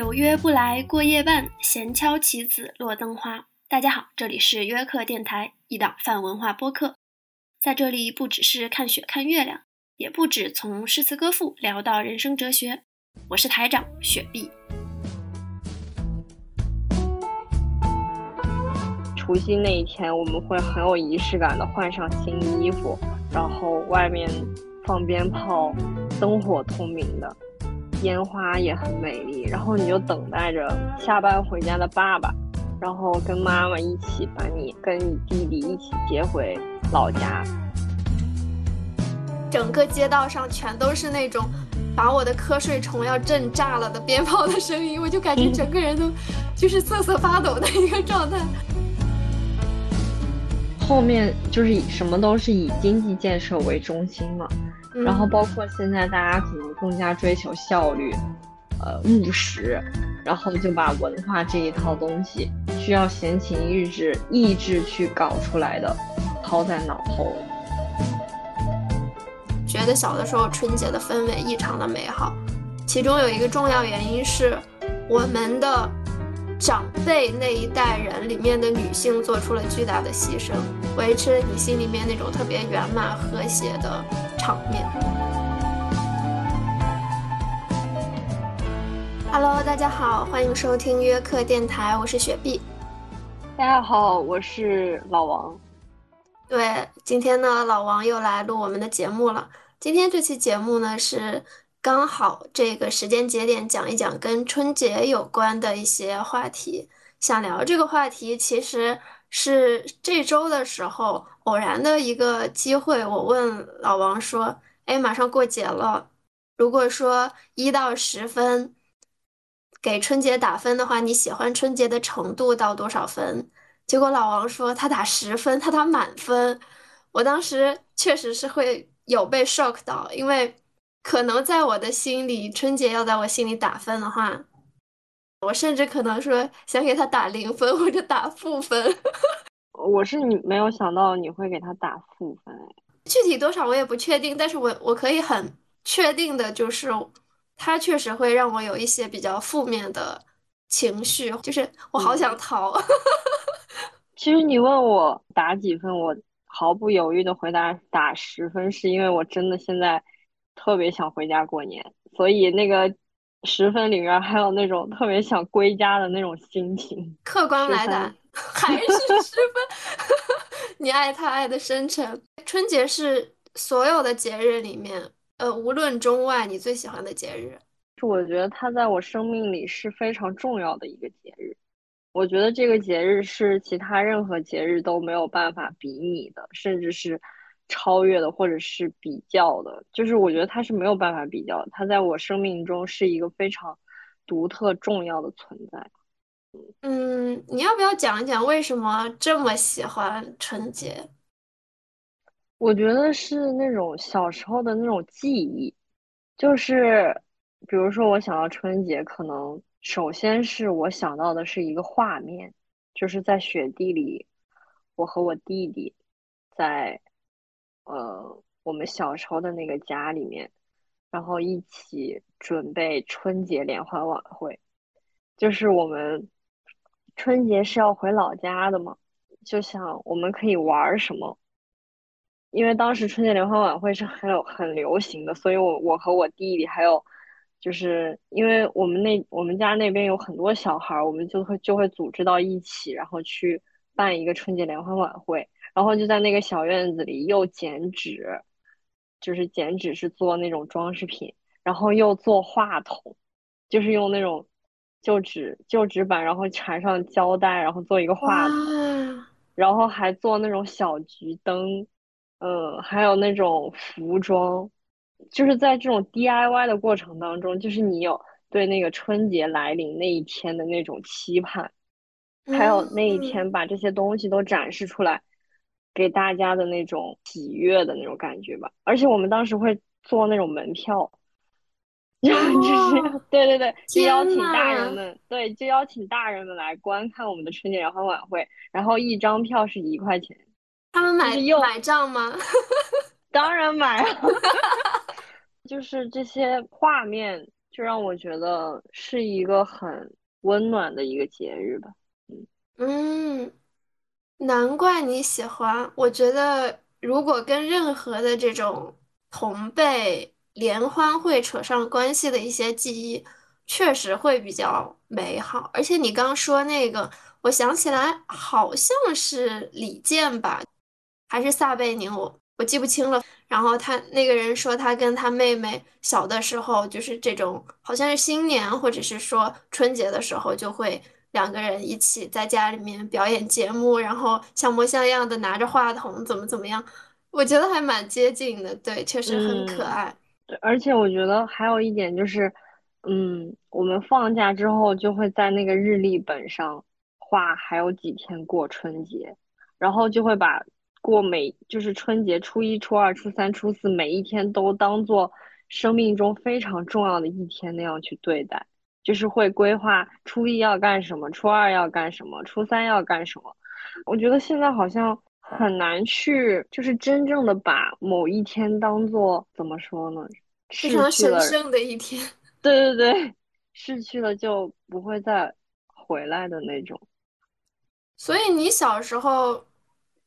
有约不来过夜半，闲敲棋子落灯花。大家好，这里是约克电台，一档泛文化播客。在这里，不只是看雪看月亮，也不止从诗词歌赋聊到人生哲学。我是台长雪碧。除夕那一天，我们会很有仪式感的换上新衣服，然后外面放鞭炮，灯火通明的。烟花也很美丽，然后你就等待着下班回家的爸爸，然后跟妈妈一起把你跟你弟弟一起接回老家。整个街道上全都是那种把我的瞌睡虫要震炸了的鞭炮的声音，我就感觉整个人都就是瑟瑟发抖的一个状态。后面就是以什么都是以经济建设为中心嘛。然后包括现在大家可能更加追求效率，呃务实，然后就把文化这一套东西需要闲情逸致意志去搞出来的抛在脑后。觉得小的时候春节的氛围异常的美好，其中有一个重要原因是我们的长辈那一代人里面的女性做出了巨大的牺牲，维持了你心里面那种特别圆满和谐的。场面。Hello，大家好，欢迎收听约克电台，我是雪碧。大家好，我是老王。对，今天呢，老王又来录我们的节目了。今天这期节目呢，是刚好这个时间节点讲一讲跟春节有关的一些话题。想聊这个话题，其实。是这周的时候偶然的一个机会，我问老王说：“哎，马上过节了，如果说一到十分给春节打分的话，你喜欢春节的程度到多少分？”结果老王说他打十分，他打满分。我当时确实是会有被 shock 到，因为可能在我的心里，春节要在我心里打分的话。我甚至可能说想给他打零分或者打负分。我是你没有想到你会给他打负分，具体多少我也不确定，但是我我可以很确定的就是，他确实会让我有一些比较负面的情绪，就是我好想逃。其实你问我打几分，我毫不犹豫的回答打十分，是因为我真的现在特别想回家过年，所以那个。十分里面还有那种特别想归家的那种心情。客观来的还是十分，你爱他爱的深沉。春节是所有的节日里面，呃，无论中外，你最喜欢的节日。是我觉得它在我生命里是非常重要的一个节日。我觉得这个节日是其他任何节日都没有办法比拟的，甚至是。超越的，或者是比较的，就是我觉得它是没有办法比较，它在我生命中是一个非常独特重要的存在。嗯，你要不要讲一讲为什么这么喜欢春节？我觉得是那种小时候的那种记忆，就是比如说我想到春节，可能首先是我想到的是一个画面，就是在雪地里，我和我弟弟在。呃，我们小时候的那个家里面，然后一起准备春节联欢晚会，就是我们春节是要回老家的嘛，就想我们可以玩什么，因为当时春节联欢晚会是很有很流行的，所以我我和我弟弟还有，就是因为我们那我们家那边有很多小孩，我们就会就会组织到一起，然后去办一个春节联欢晚会。然后就在那个小院子里，又剪纸，就是剪纸是做那种装饰品，然后又做话筒，就是用那种旧纸旧纸板，然后缠上胶带，然后做一个话筒，然后还做那种小桔灯，嗯，还有那种服装，就是在这种 DIY 的过程当中，就是你有对那个春节来临那一天的那种期盼，还有那一天把这些东西都展示出来。给大家的那种喜悦的那种感觉吧，而且我们当时会做那种门票，然后就是 对对对，就邀请大人们，对，就邀请大人们来观看我们的春节联欢晚会，然后一张票是一块钱。他们买买账吗？当然买了，就是这些画面，就让我觉得是一个很温暖的一个节日吧。嗯，难怪你喜欢。我觉得如果跟任何的这种同辈联欢会扯上关系的一些记忆，确实会比较美好。而且你刚说那个，我想起来好像是李健吧，还是撒贝宁，我我记不清了。然后他那个人说，他跟他妹妹小的时候，就是这种好像是新年或者是说春节的时候，就会两个人一起在家里面表演节目，然后像模像样的拿着话筒，怎么怎么样。我觉得还蛮接近的，对，确实很可爱。对，而且我觉得还有一点就是，嗯，我们放假之后就会在那个日历本上画还有几天过春节，然后就会把。过每就是春节初一、初二、初三、初四，每一天都当做生命中非常重要的一天那样去对待，就是会规划初一要干什么，初二要干什么，初三要干什么。我觉得现在好像很难去，就是真正的把某一天当做怎么说呢？非常神圣的一天。对对对，逝去了就不会再回来的那种。所以你小时候。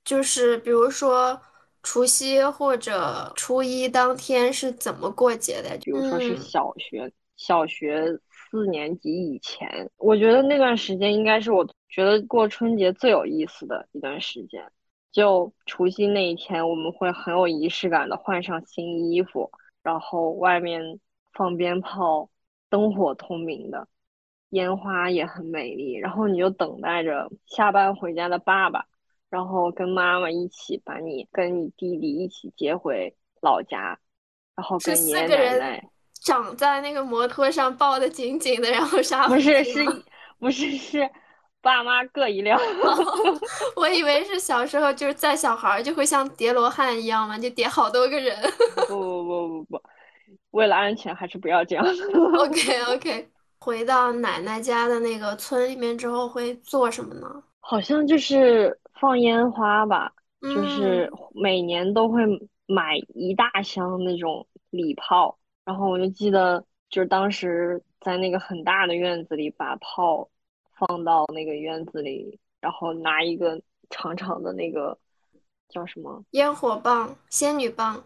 就是比如说除夕或者初一当天是怎么过节的？比如说是小学小学四年级以前，我觉得那段时间应该是我觉得过春节最有意思的一段时间。就除夕那一天，我们会很有仪式感的换上新衣服，然后外面放鞭炮，灯火通明的，烟花也很美丽，然后你就等待着下班回家的爸爸。然后跟妈妈一起把你跟你弟弟一起接回老家，然后跟爷爷奶奶长在那个摩托上抱的紧紧的，然后啥？不是是，不是是，爸妈各一辆。我以为是小时候就是载小孩就会像叠罗汉一样嘛，就叠好多个人。不不不不不，为了安全还是不要这样。OK OK，回到奶奶家的那个村里面之后会做什么呢？好像就是放烟花吧，就是每年都会买一大箱那种礼炮，然后我就记得，就是当时在那个很大的院子里把炮放到那个院子里，然后拿一个长长的那个叫什么烟火棒、仙女棒，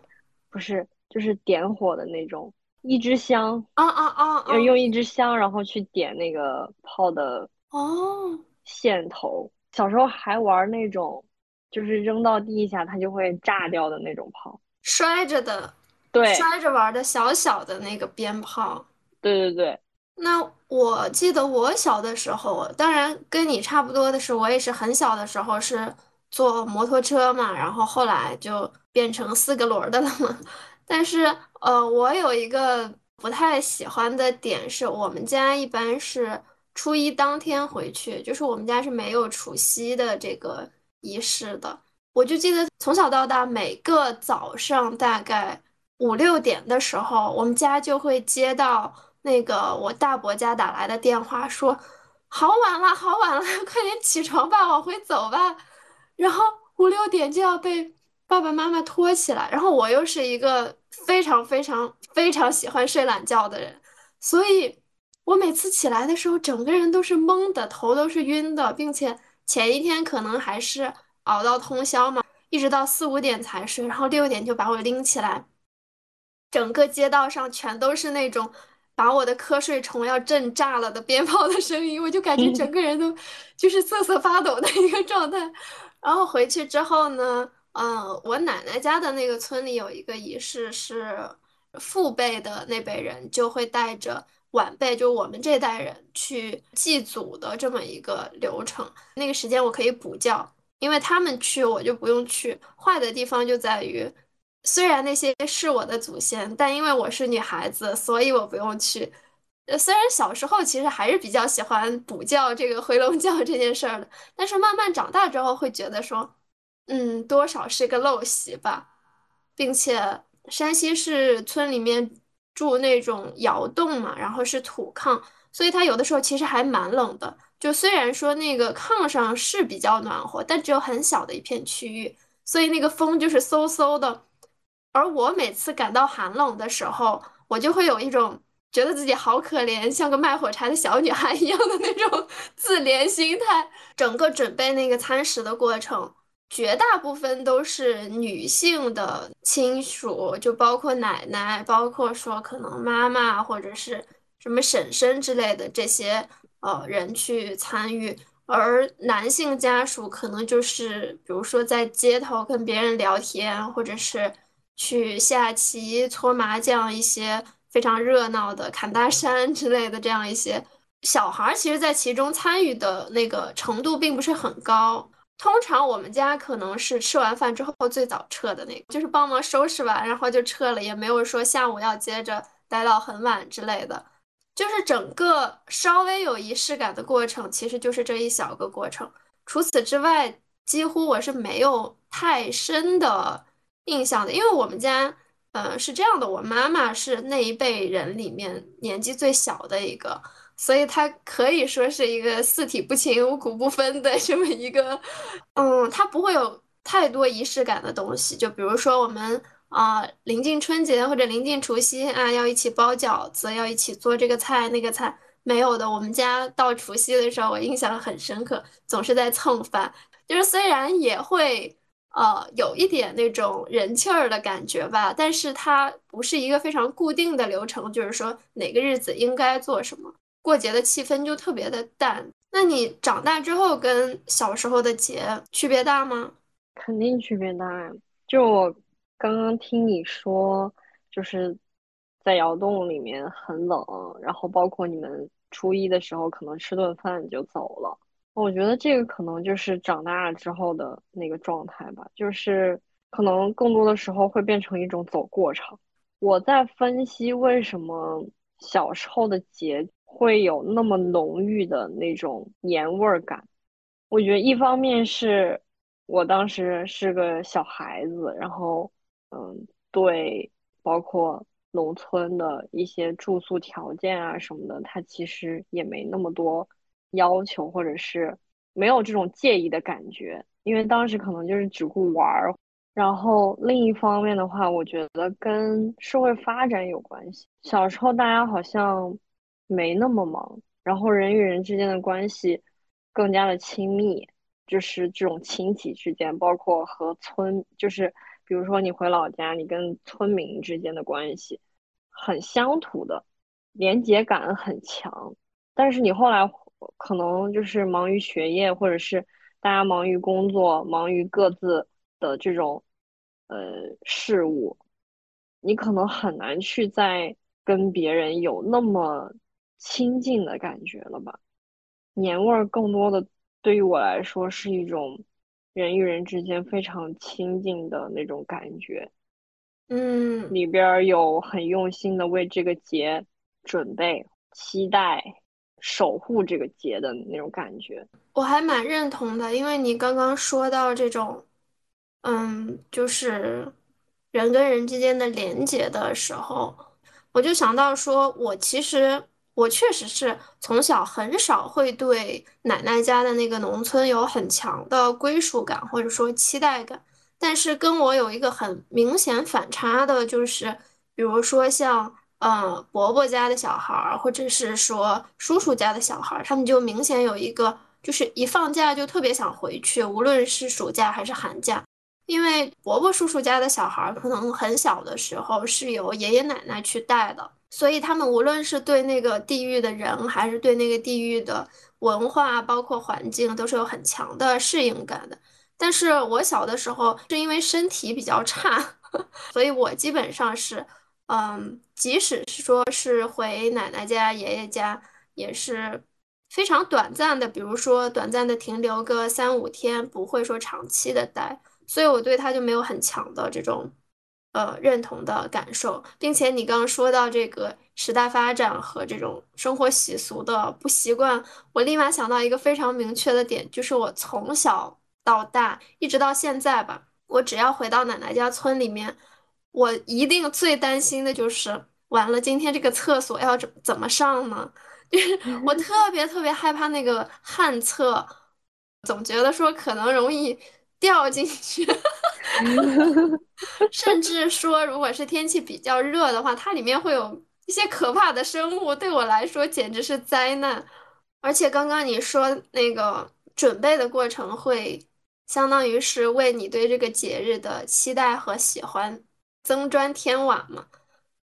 不是，就是点火的那种，一支香啊啊啊，要用一支香，然后去点那个炮的哦。线头，小时候还玩那种，就是扔到地下它就会炸掉的那种炮，摔着的，对，摔着玩的小小的那个鞭炮，对对对。那我记得我小的时候，当然跟你差不多的是，我也是很小的时候是坐摩托车嘛，然后后来就变成四个轮的了嘛。但是呃，我有一个不太喜欢的点是，我们家一般是。初一当天回去，就是我们家是没有除夕的这个仪式的。我就记得从小到大，每个早上大概五六点的时候，我们家就会接到那个我大伯家打来的电话，说好晚了，好晚了，快点起床吧，往回走吧。然后五六点就要被爸爸妈妈拖起来，然后我又是一个非常非常非常喜欢睡懒觉的人，所以。我每次起来的时候，整个人都是懵的，头都是晕的，并且前一天可能还是熬到通宵嘛，一直到四五点才睡，然后六点就把我拎起来，整个街道上全都是那种把我的瞌睡虫要震炸了的鞭炮的声音，我就感觉整个人都就是瑟瑟发抖的一个状态。然后回去之后呢，嗯，我奶奶家的那个村里有一个仪式，是父辈的那辈人就会带着。晚辈就我们这代人去祭祖的这么一个流程，那个时间我可以补觉，因为他们去我就不用去。坏的地方就在于，虽然那些是我的祖先，但因为我是女孩子，所以我不用去。呃，虽然小时候其实还是比较喜欢补觉这个 回笼觉这件事儿的，但是慢慢长大之后会觉得说，嗯，多少是个陋习吧，并且山西是村里面。住那种窑洞嘛，然后是土炕，所以它有的时候其实还蛮冷的。就虽然说那个炕上是比较暖和，但只有很小的一片区域，所以那个风就是嗖嗖的。而我每次感到寒冷的时候，我就会有一种，觉得自己好可怜，像个卖火柴的小女孩一样的那种自怜心态。整个准备那个餐食的过程，绝大部分都是女性的亲属，就包括奶奶，包括说可能妈妈或者是什么婶婶之类的这些呃人去参与。而男性家属可能就是，比如说在街头跟别人聊天，或者是去下棋、搓麻将一些非常热闹的砍大山 之类的这样一些小孩儿，其实，在其中参与的那个程度并不是很高。通常我们家可能是吃完饭之后最早撤的那个，就是帮忙收拾完，然后就撤了，也没有说下午要接着待到很晚之类的。就是整个稍微有仪式感的过程，其实就是这一小个过程。除此之外，几乎我是没有太深的印象的。因为我们家，呃，是这样的，我妈妈是那一辈人里面年纪最小的一个，所以她可以说是一个四体不勤、五谷不分的这么一个，嗯，她不会有太多仪式感的东西。就比如说我们。啊，临近春节或者临近除夕啊，要一起包饺子，要一起做这个菜那个菜，没有的。我们家到除夕的时候，我印象很深刻，总是在蹭饭。就是虽然也会呃有一点那种人气儿的感觉吧，但是它不是一个非常固定的流程，就是说哪个日子应该做什么，过节的气氛就特别的淡。那你长大之后跟小时候的节区别大吗？肯定区别大呀，就我。刚刚听你说，就是在窑洞里面很冷，然后包括你们初一的时候可能吃顿饭就走了。我觉得这个可能就是长大了之后的那个状态吧，就是可能更多的时候会变成一种走过场。我在分析为什么小时候的节会有那么浓郁的那种年味儿感。我觉得一方面是我当时是个小孩子，然后。嗯，对，包括农村的一些住宿条件啊什么的，他其实也没那么多要求，或者是没有这种介意的感觉，因为当时可能就是只顾玩儿。然后另一方面的话，我觉得跟社会发展有关系。小时候大家好像没那么忙，然后人与人之间的关系更加的亲密，就是这种亲戚之间，包括和村，就是。比如说你回老家，你跟村民之间的关系很乡土的，连结感很强。但是你后来可能就是忙于学业，或者是大家忙于工作，忙于各自的这种呃事物，你可能很难去再跟别人有那么亲近的感觉了吧？年味儿更多的对于我来说是一种。人与人之间非常亲近的那种感觉，嗯，里边有很用心的为这个节准备、期待、守护这个节的那种感觉。我还蛮认同的，因为你刚刚说到这种，嗯，就是人跟人之间的连接的时候，我就想到说，我其实。我确实是从小很少会对奶奶家的那个农村有很强的归属感或者说期待感，但是跟我有一个很明显反差的就是，比如说像嗯伯伯家的小孩儿，或者是说叔叔家的小孩儿，他们就明显有一个就是一放假就特别想回去，无论是暑假还是寒假，因为伯伯叔叔家的小孩儿可能很小的时候是由爷爷奶奶去带的。所以他们无论是对那个地域的人，还是对那个地域的文化，包括环境，都是有很强的适应感的。但是我小的时候是因为身体比较差，所以我基本上是，嗯，即使是说是回奶奶家、爷爷家，也是非常短暂的，比如说短暂的停留个三五天，不会说长期的待。所以我对他就没有很强的这种。呃，认同的感受，并且你刚刚说到这个时代发展和这种生活习俗的不习惯，我立马想到一个非常明确的点，就是我从小到大一直到现在吧，我只要回到奶奶家村里面，我一定最担心的就是完了，今天这个厕所要怎怎么上呢？就是我特别特别害怕那个旱厕，总觉得说可能容易掉进去。甚至说，如果是天气比较热的话，它里面会有一些可怕的生物，对我来说简直是灾难。而且刚刚你说那个准备的过程会相当于是为你对这个节日的期待和喜欢增砖添瓦嘛？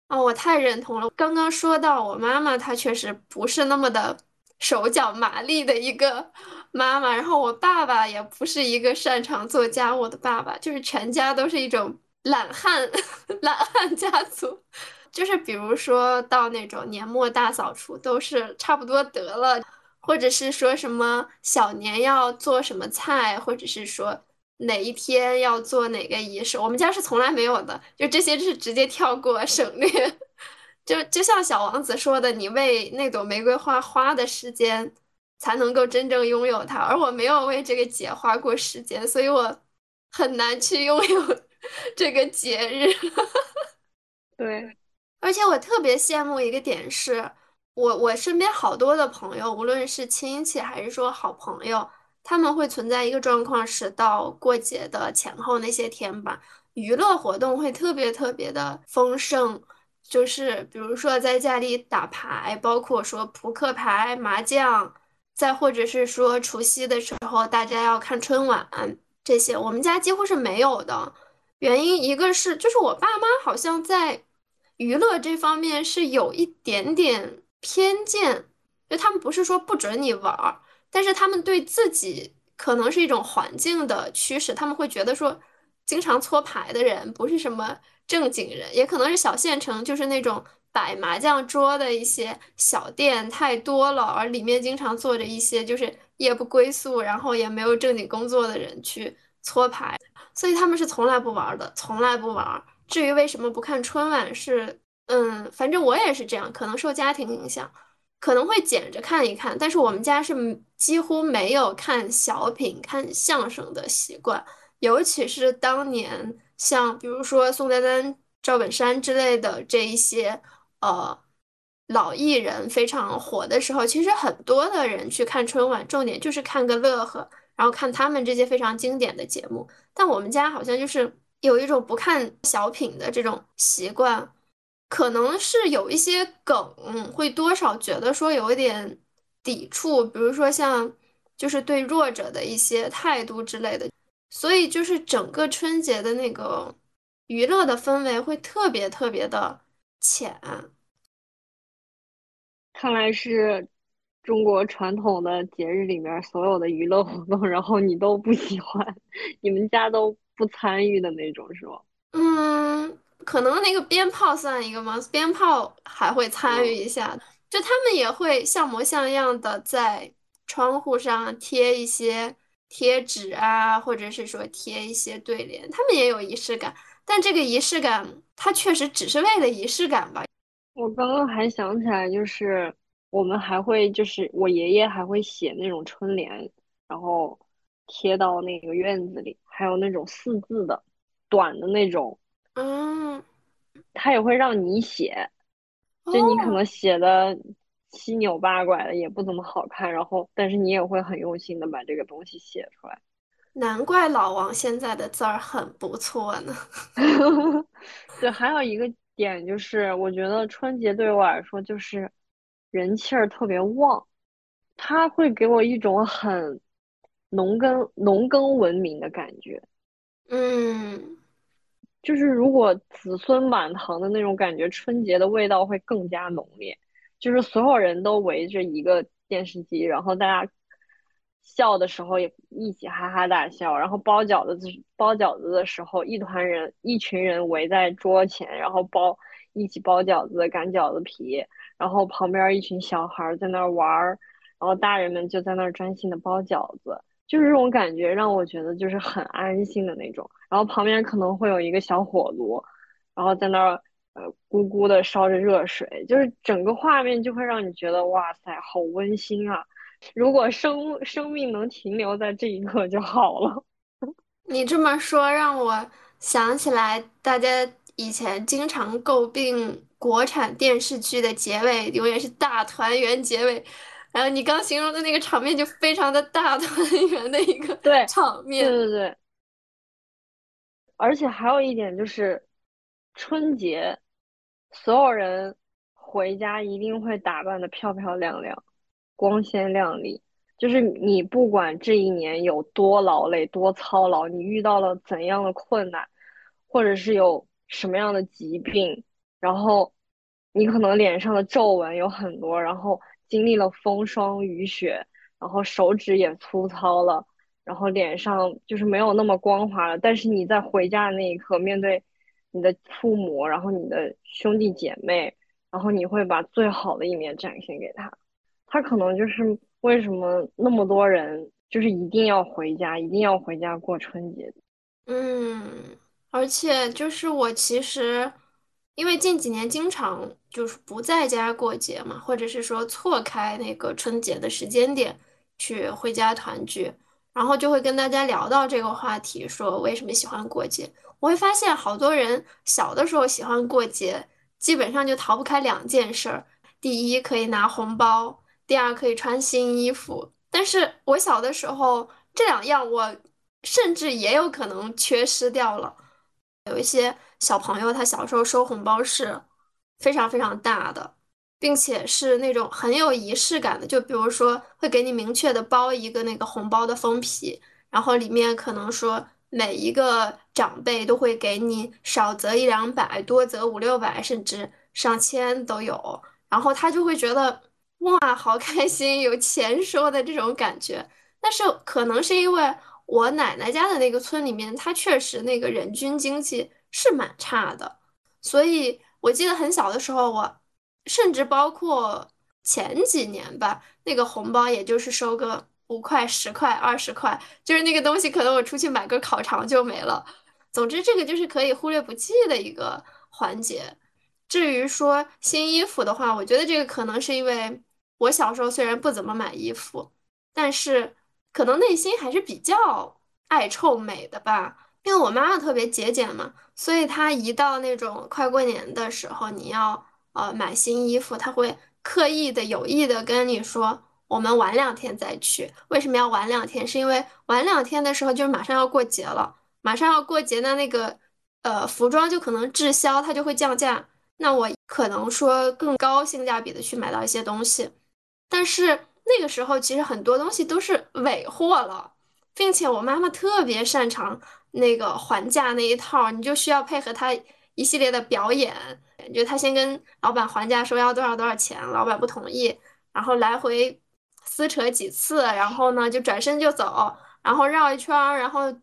啊，我太认同了。刚刚说到我妈妈，她确实不是那么的手脚麻利的一个妈妈，然后我爸爸也不是一个擅长做家务的爸爸，就是全家都是一种懒汉，懒汉家族。就是比如说到那种年末大扫除，都是差不多得了。或者是说什么小年要做什么菜，或者是说哪一天要做哪个仪式，我们家是从来没有的，就这些是直接跳过省略。就就像小王子说的，你为那朵玫瑰花花的时间，才能够真正拥有它，而我没有为这个节花过时间，所以我很难去拥有 这个节日。对，而且我特别羡慕一个点是。我我身边好多的朋友，无论是亲戚还是说好朋友，他们会存在一个状况是，到过节的前后那些天吧，娱乐活动会特别特别的丰盛，就是比如说在家里打牌，包括说扑克牌、麻将，再或者是说除夕的时候大家要看春晚这些，我们家几乎是没有的。原因一个是就是我爸妈好像在娱乐这方面是有一点点。偏见，就他们不是说不准你玩儿，但是他们对自己可能是一种环境的驱使，他们会觉得说，经常搓牌的人不是什么正经人，也可能是小县城，就是那种摆麻将桌的一些小店太多了，而里面经常坐着一些就是夜不归宿，然后也没有正经工作的人去搓牌，所以他们是从来不玩的，从来不玩。至于为什么不看春晚是？嗯，反正我也是这样，可能受家庭影响，可能会捡着看一看。但是我们家是几乎没有看小品、看相声的习惯，尤其是当年像比如说宋丹丹、赵本山之类的这一些呃老艺人非常火的时候，其实很多的人去看春晚，重点就是看个乐呵，然后看他们这些非常经典的节目。但我们家好像就是有一种不看小品的这种习惯。可能是有一些梗会多少觉得说有一点抵触，比如说像就是对弱者的一些态度之类的，所以就是整个春节的那个娱乐的氛围会特别特别的浅。看来是中国传统的节日里面所有的娱乐活动，然后你都不喜欢，你们家都不参与的那种，是吗？嗯。可能那个鞭炮算一个吗？鞭炮还会参与一下，就他们也会像模像样的在窗户上贴一些贴纸啊，或者是说贴一些对联，他们也有仪式感。但这个仪式感，它确实只是为了仪式感吧。我刚刚还想起来，就是我们还会，就是我爷爷还会写那种春联，然后贴到那个院子里，还有那种四字的短的那种。嗯，他也会让你写，就你可能写的七扭八拐的，也不怎么好看，然后但是你也会很用心的把这个东西写出来。难怪老王现在的字儿很不错呢。对，还有一个点就是，我觉得春节对我来说就是人气儿特别旺，它会给我一种很农耕农耕文明的感觉。嗯。就是如果子孙满堂的那种感觉，春节的味道会更加浓烈。就是所有人都围着一个电视机，然后大家笑的时候也一起哈哈大笑，然后包饺子包饺子的时候，一团人一群人围在桌前，然后包一起包饺子、擀饺子皮，然后旁边一群小孩在那玩儿，然后大人们就在那专心的包饺子。就是这种感觉让我觉得就是很安心的那种，然后旁边可能会有一个小火炉，然后在那儿呃咕咕的烧着热水，就是整个画面就会让你觉得哇塞，好温馨啊！如果生生命能停留在这一刻就好了。你这么说让我想起来，大家以前经常诟病国产电视剧的结尾永远是大团圆结尾。然后你刚形容的那个场面就非常的大团圆的一个对场面，对对对。而且还有一点就是，春节所有人回家一定会打扮的漂漂亮亮、光鲜亮丽。就是你不管这一年有多劳累、多操劳，你遇到了怎样的困难，或者是有什么样的疾病，然后你可能脸上的皱纹有很多，然后经历了风霜雨雪，然后手指也粗糙了，然后脸上就是没有那么光滑了。但是你在回家的那一刻，面对你的父母，然后你的兄弟姐妹，然后你会把最好的一面展现给他，他可能就是。为什么那么多人就是一定要回家，一定要回家过春节？嗯，而且就是我其实，因为近几年经常就是不在家过节嘛，或者是说错开那个春节的时间点去回家团聚，然后就会跟大家聊到这个话题，说为什么喜欢过节。我会发现好多人小的时候喜欢过节，基本上就逃不开两件事儿：第一，可以拿红包。第二可以穿新衣服，但是我小的时候这两样我甚至也有可能缺失掉了。有一些小朋友他小时候收红包是非常非常大的，并且是那种很有仪式感的，就比如说会给你明确的包一个那个红包的封皮，然后里面可能说每一个长辈都会给你少则一两百，多则五六百，甚至上千都有，然后他就会觉得。哇，好开心，有钱收的这种感觉。但是可能是因为我奶奶家的那个村里面，它确实那个人均经济是蛮差的，所以我记得很小的时候，我甚至包括前几年吧，那个红包也就是收个五块、十块、二十块，就是那个东西，可能我出去买根烤肠就没了。总之，这个就是可以忽略不计的一个环节。至于说新衣服的话，我觉得这个可能是因为。我小时候虽然不怎么买衣服，但是可能内心还是比较爱臭美的吧。因为我妈妈特别节俭嘛，所以她一到那种快过年的时候，你要呃买新衣服，她会刻意的、有意的跟你说，我们晚两天再去。为什么要晚两天？是因为晚两天的时候就马上要过节了，马上要过节，那那个呃服装就可能滞销，它就会降价。那我可能说更高性价比的去买到一些东西。但是那个时候，其实很多东西都是尾货了，并且我妈妈特别擅长那个还价那一套，你就需要配合她一系列的表演，就她先跟老板还价，说要多少多少钱，老板不同意，然后来回撕扯几次，然后呢就转身就走，然后绕一圈，然后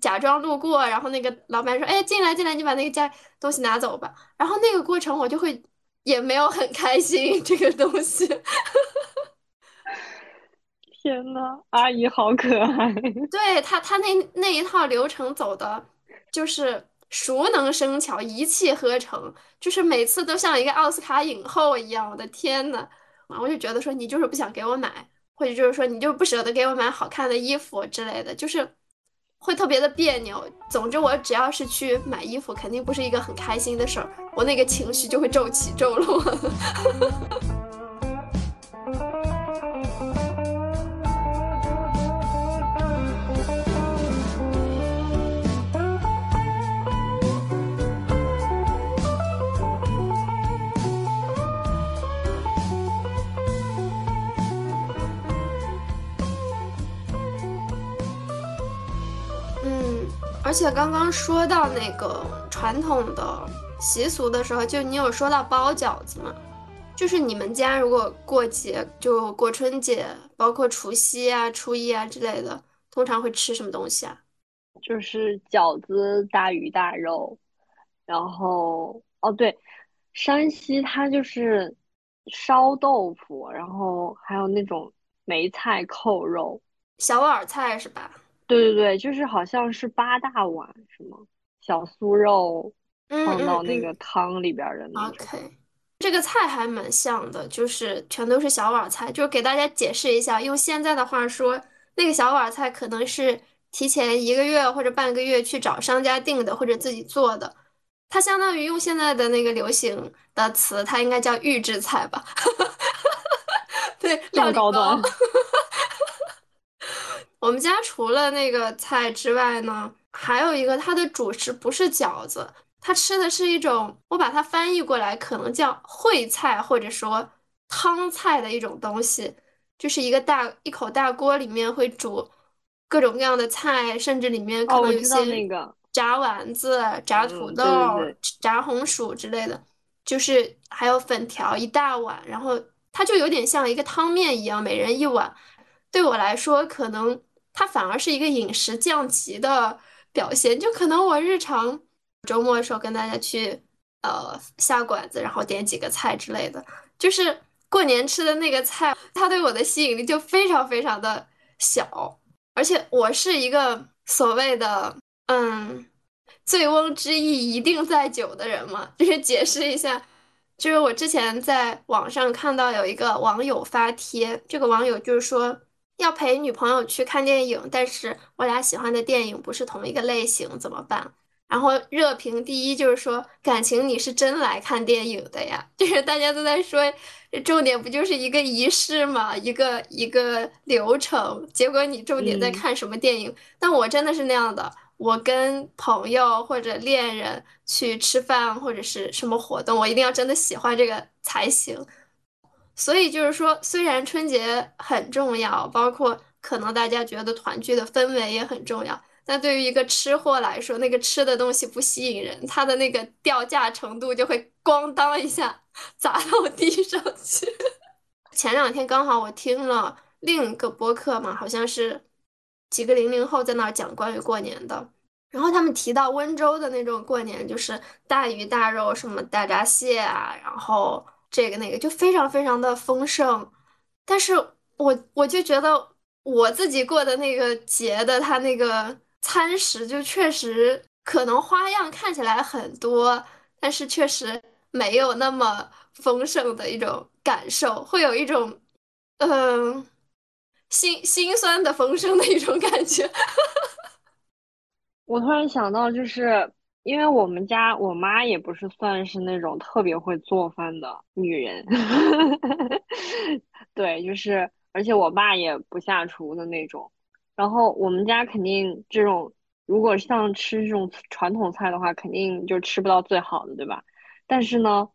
假装路过，然后那个老板说：“哎，进来进来，你把那个价东西拿走吧。”然后那个过程我就会。也没有很开心这个东西，天呐，阿姨好可爱。对他，他那那一套流程走的，就是熟能生巧，一气呵成，就是每次都像一个奥斯卡影后一样。我的天呐，我就觉得说你就是不想给我买，或者就是说你就不舍得给我买好看的衣服之类的，就是。会特别的别扭。总之，我只要是去买衣服，肯定不是一个很开心的事儿，我那个情绪就会骤起骤落。而且刚刚说到那个传统的习俗的时候，就你有说到包饺子嘛？就是你们家如果过节，就过春节，包括除夕啊、初一啊之类的，通常会吃什么东西啊？就是饺子、大鱼大肉，然后哦对，山西它就是烧豆腐，然后还有那种梅菜扣肉，小碗菜是吧？对对对，就是好像是八大碗，是吗？小酥肉放到那个汤里边的那种。OK，这个菜还蛮像的，就是全都是小碗菜。就是给大家解释一下，用现在的话说，那个小碗菜可能是提前一个月或者半个月去找商家订的，或者自己做的。它相当于用现在的那个流行的词，它应该叫预制菜吧？对，这么高端。我们家除了那个菜之外呢，还有一个它的主食不是饺子，它吃的是一种，我把它翻译过来，可能叫烩菜或者说汤菜的一种东西，就是一个大一口大锅里面会煮各种各样的菜，甚至里面可能有些那个，炸丸子、炸土嗯，豆、对对对，炸红薯之类的，就是还有粉条一大碗，然后它就有点像一个汤面一样，每人一碗。对我来说，可能它反而是一个饮食降级的表现，就可能我日常周末的时候跟大家去呃下馆子，然后点几个菜之类的，就是过年吃的那个菜，它对我的吸引力就非常非常的小，而且我是一个所谓的嗯。醉翁之意一定在酒的人嘛，就是解释一下，就是我之前在网上看到有一个网友发帖，这个网友就是说要陪女朋友去看电影，但是我俩喜欢的电影不是同一个类型，怎么办？然后热评第一就是说感情你是真来看电影的呀，就是大家都在说，重点不就是一个仪式嘛，一个一个流程，结果你重点在嗯，看什么电影？但我真的是那样的。我跟朋友或者恋人去吃饭或者是什么活动，我一定要真的喜欢这个才行。所以就是说，虽然春节很重要，包括可能大家觉得团聚的氛围也很重要，但对于一个吃货来说，那个吃的东西不吸引人，它的那个掉价程度就会咣当一下砸到地上去。前两天刚好我听了另一个播客嘛，好像是几个零零后在那儿讲关于过年的，然后他们提到温州的那种过年，就是大鱼大肉，什么大闸蟹啊，然后这个那个就非常非常的丰盛，但是我我就觉得我自己过的那个节的，它那个餐食就确实可能花样看起来很多，但是确实没有那么丰盛的一种感受，会有一种嗯、心心酸的丰盛的一种感觉。我突然想到，就是因为我们家我妈也不是算是那种特别会做饭的女人，对，就是而且我爸也不下厨的那种。然后我们家肯定这种，如果像吃这种传统菜的话，肯定就吃不到最好的，对吧？但是呢，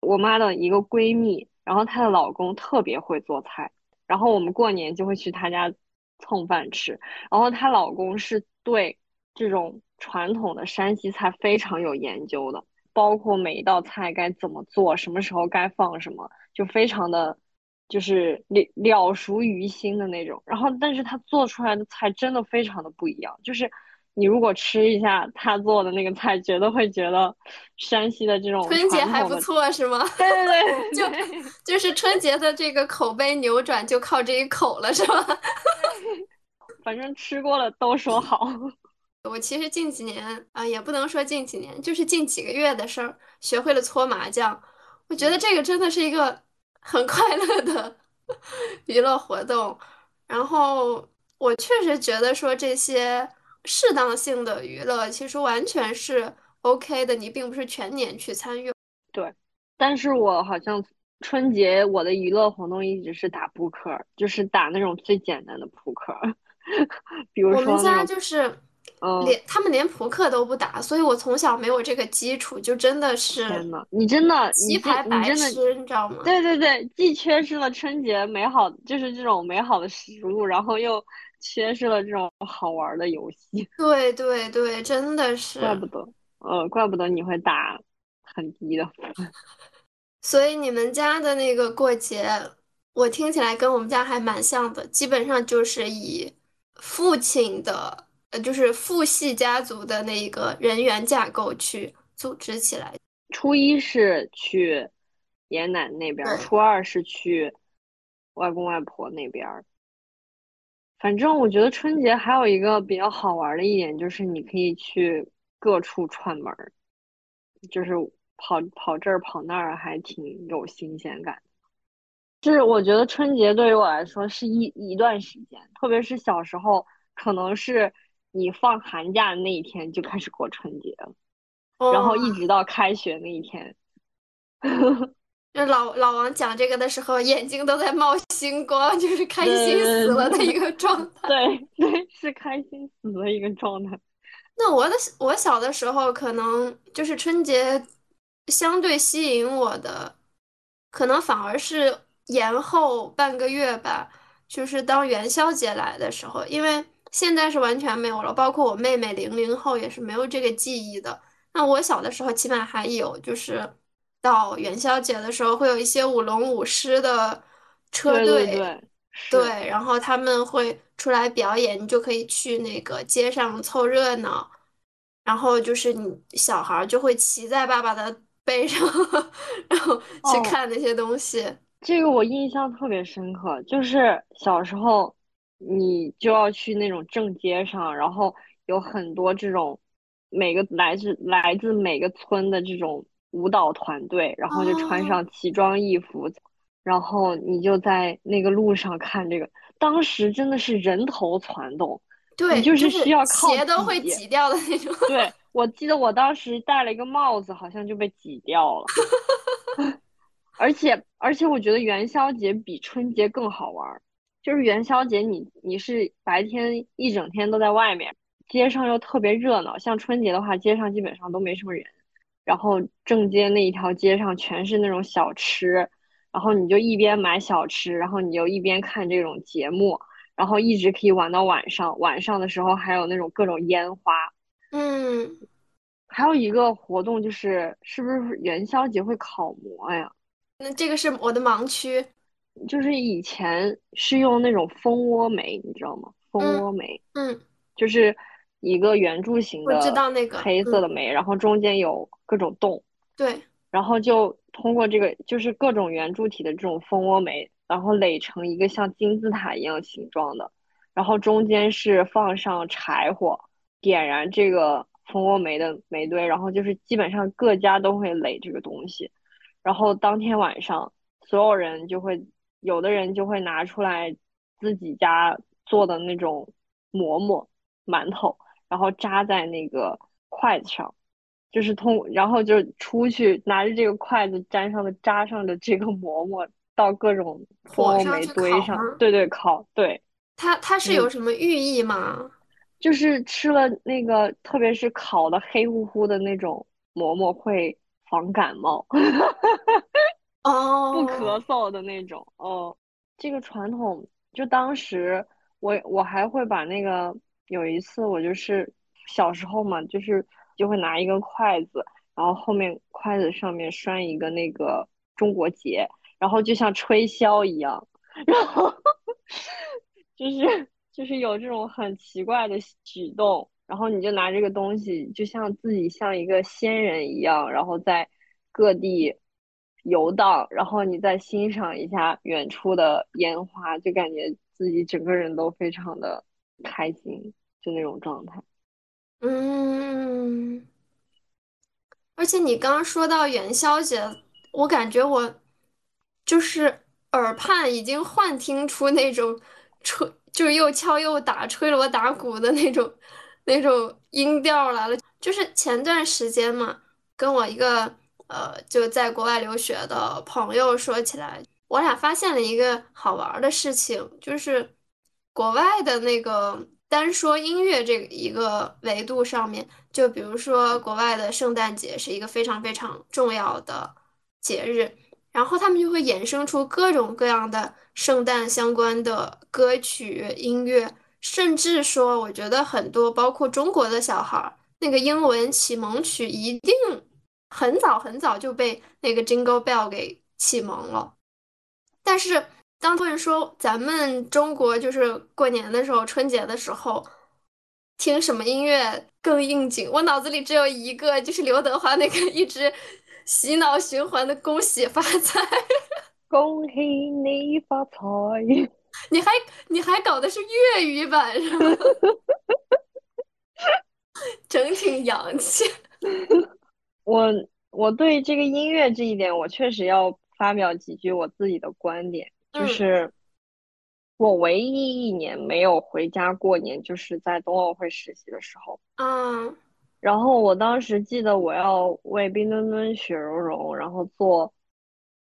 我妈的一个闺蜜，然后她的老公特别会做菜，然后我们过年就会去她家蹭饭吃。然后她老公是对这种传统的山西菜非常有研究的，包括每一道菜该怎么做，什么时候该放什么，就非常的就是了了熟于心的那种。然后，但是他做出来的菜真的非常的不一样，就是你如果吃一下他做的那个菜，绝对会觉得山西的这种春节还不错是吗？对对 就对就。就是春节的这个口碑扭转就靠这一口了是吧？反正吃过了都说好。我其实近几年啊、也不能说近几年，就是近几个月的事儿，学会了搓麻将。我觉得嗯这个真的是一个 很快乐的 娱乐活动。然后我确实觉得说这些适当性的娱乐其实完全是 OK 的，你并不是全年去参与。对，但是我好像春节我的娱乐活动一直是打扑克，就是打那种最简单的扑克，比如说我们家就是嗯，连他们连扑克都不打，所以我从小没有这个基础，就真的是天呐，你真的，棋牌白痴，你知道吗？对对对，既缺失了春节美好，就是这种美好的食物，然后又缺失了这种好玩儿的游戏，对对对，真的是怪。不得，呃，怪不得你会打很低的分。所以你们家的那个过节，我听起来跟我们家还蛮像的，基本上就是以父亲的，呃，就是父系家族的那一个人员架构去组织起来。初一是去爷爷奶奶那边儿，初二是去外公外婆那边儿。反正我觉得春节还有一个比较好玩儿的一点，就是你可以去各处串门儿，就是跑跑这儿跑那儿，还挺有新鲜感。就是我觉得春节对于我来说是一一段时间，特别是小时候，可能是你放寒假的那一天就开始过春节了，然后哦，一直到开学那一天。就老老王讲这个的时候，眼睛都在冒星光，就是开心死了的一个状态。对 对，是开心死的一个状态。那我的我小的时候，可能就是春节相对吸引我的，可能反而是延后半个月吧，就是当元宵节来的时候，因为现在是完全没有了，包括我妹妹零零后也是没有这个记忆的。那我小的时候起码还有，就是到元宵节的时候会有一些舞龙舞狮的车对对队。对，对，然后他们会出来表演，你就可以去那个街上凑热闹，然后就是你小孩儿就会骑在爸爸的背上，然后去哦，看那些东西。这个我印象特别深刻，就是小时候你就要去那种正街上，然后有很多这种每个来自来自每个村的这种舞蹈团队，然后就穿哦，上奇装异服，然后你就在那个路上看这个，当时真的是人头攒动，你对，就是需要靠鞋都会挤。掉的那种。对，我记得我当时戴了一个帽子，好像就被挤掉了。而且而且，我觉得元宵节比春节更好玩儿。就是元宵节你，你是白天一整天都在外面，街上又特别热闹。像春节的话，街上基本上都没什么人，然后正街那一条街上全是那种小吃，然后你就一边买小吃，然后你就一边看这种节目，然后一直可以玩到晚上。晚上的时候还有那种各种烟花，嗯，还有一个活动就是，是不是元宵节会烤馍呀？那这个是我的盲区。就是以前是用那种蜂窝煤，你知道吗？蜂嗯窝煤嗯，就是一个圆柱形我知的道那个。嗯，黑色的煤，然后中间有各种洞，对，然后就通过这个就是各种圆柱体的这种蜂窝煤，然后垒成一个像金字塔一样形状的，然后中间是放上柴火，点燃这个蜂窝煤的煤堆，然后就是基本上各家都会垒这个东西，然后当天晚上所有人就会，有的人就会拿出来自己家做的那种馍馍、馒头，然后扎在那个筷子上。就是通，然后就出去拿着这个筷子沾上的扎上的这个馍馍，到各种蜂窝煤堆上，对对，烤，对，它它是有嗯，什么寓意吗？就是吃了那个，特别是烤的黑乎乎的那种馍馍会防感冒，哦不咳，嗽的那种。哦，这个传统，就当时我我还会把那个有一次我就是小时候嘛，就是就会拿一根筷子，然后后面筷子上面拴一个那个中国结，然后就像吹箫一样，然后就是就是有这种很奇怪的举动，然后你就拿这个东西，就像自己像一个仙人一样，然后在各地游荡，然后你再欣赏一下远处的烟花，就感觉自己整个人都非常的开心，就那种状态。嗯。而且你刚刚说到元宵节，我感觉我就是耳畔已经幻听出那种吹，就是又敲又打、吹锣打鼓的那种那种音调来了。就是前段时间嘛，跟我一个呃就在国外留学的朋友说起来，我俩发现了一个好玩的事情，就是国外的那个单说音乐这一个维度上面。就比如说，国外的圣诞节是一个非常非常重要的节日，然后他们就会衍生出各种各样的圣诞相关的歌曲、音乐，甚至说，我觉得很多包括中国的小孩儿，那个英文启蒙曲一定很早很早就被那个 Jingle Bell 给启蒙了。但是当问说咱们中国就是过年的时候、春节的时候听什么音乐更应景，我脑子里只有一个，就是刘德华那个一直洗脑循环的“恭喜发财”。恭喜你发财！你还你还搞的是粤语版是吗？整挺洋气。我我对这个音乐这一点，我确实要发表几句我自己的观点，就嗯。是我唯一一年没有回家过年，就是在冬奥会实习的时候。啊然后我当时记得我要为冰墩墩雪融融，然后做，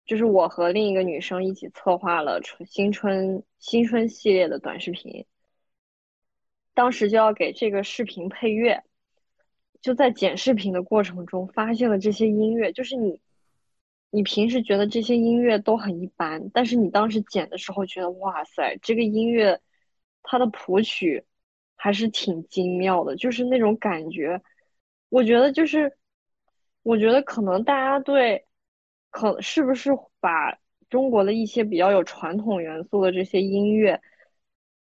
就是我和另一个女生一起策划了春新春新春系列的短视频，当时就要给这个视频配乐，就在剪视频的过程中发现了这些音乐，就是你，你平时觉得这些音乐都很一般，但是你当时剪的时候觉得，哇塞，这个音乐它的谱曲还是挺精妙的，就是那种感觉。我觉得就是，我觉得可能大家对，可是不是把中国的一些比较有传统元素的这些音乐，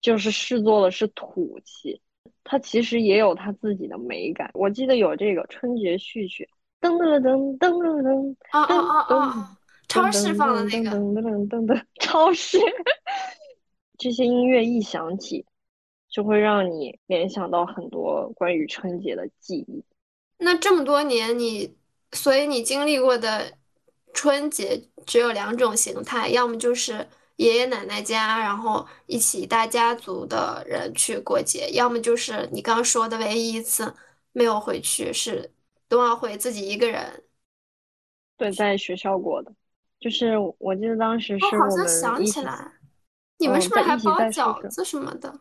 就是视作了是土气。它其实也有它自己的美感。我记得有这个春节序曲，噔噔噔噔噔噔，啊啊啊啊！超市放的那个，噔噔噔噔，超市。这些音乐一响起，就会让你联想到很多关于春节的记忆。那这么多年，你所以你经历过的春节只有两种形态，要么就是。爷爷奶奶家，然后一起大家族的人去过节，要么就是你刚说的唯一一次没有回去，是冬奥会自己一个人。对，在学校过的，就是我记得当时是我们想起来，你们是不是还包饺子什么的？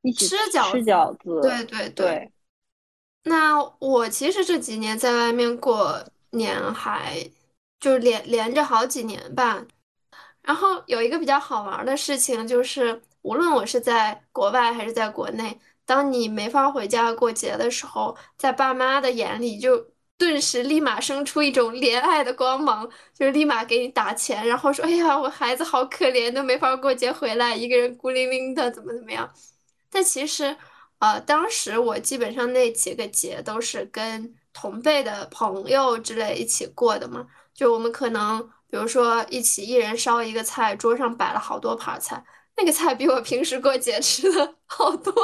一起吃饺子。对对对。那我其实这几年在外面过年，还就是连连着好几年吧。然后有一个比较好玩的事情，就是无论我是在国外还是在国内，当你没法回家过节的时候，在爸妈的眼里就顿时立马生出一种怜爱的光芒，就是立马给你打钱，然后说：“哎呀，我孩子好可怜，都没法过节回来，一个人孤零零的，怎么怎么样。”但其实，呃，当时我基本上那几个节都是跟同辈的朋友之类一起过的嘛，就我们可能。比如说，一起一人烧一个菜，桌上摆了好多盘菜，那个菜比我平时过节吃的 好多，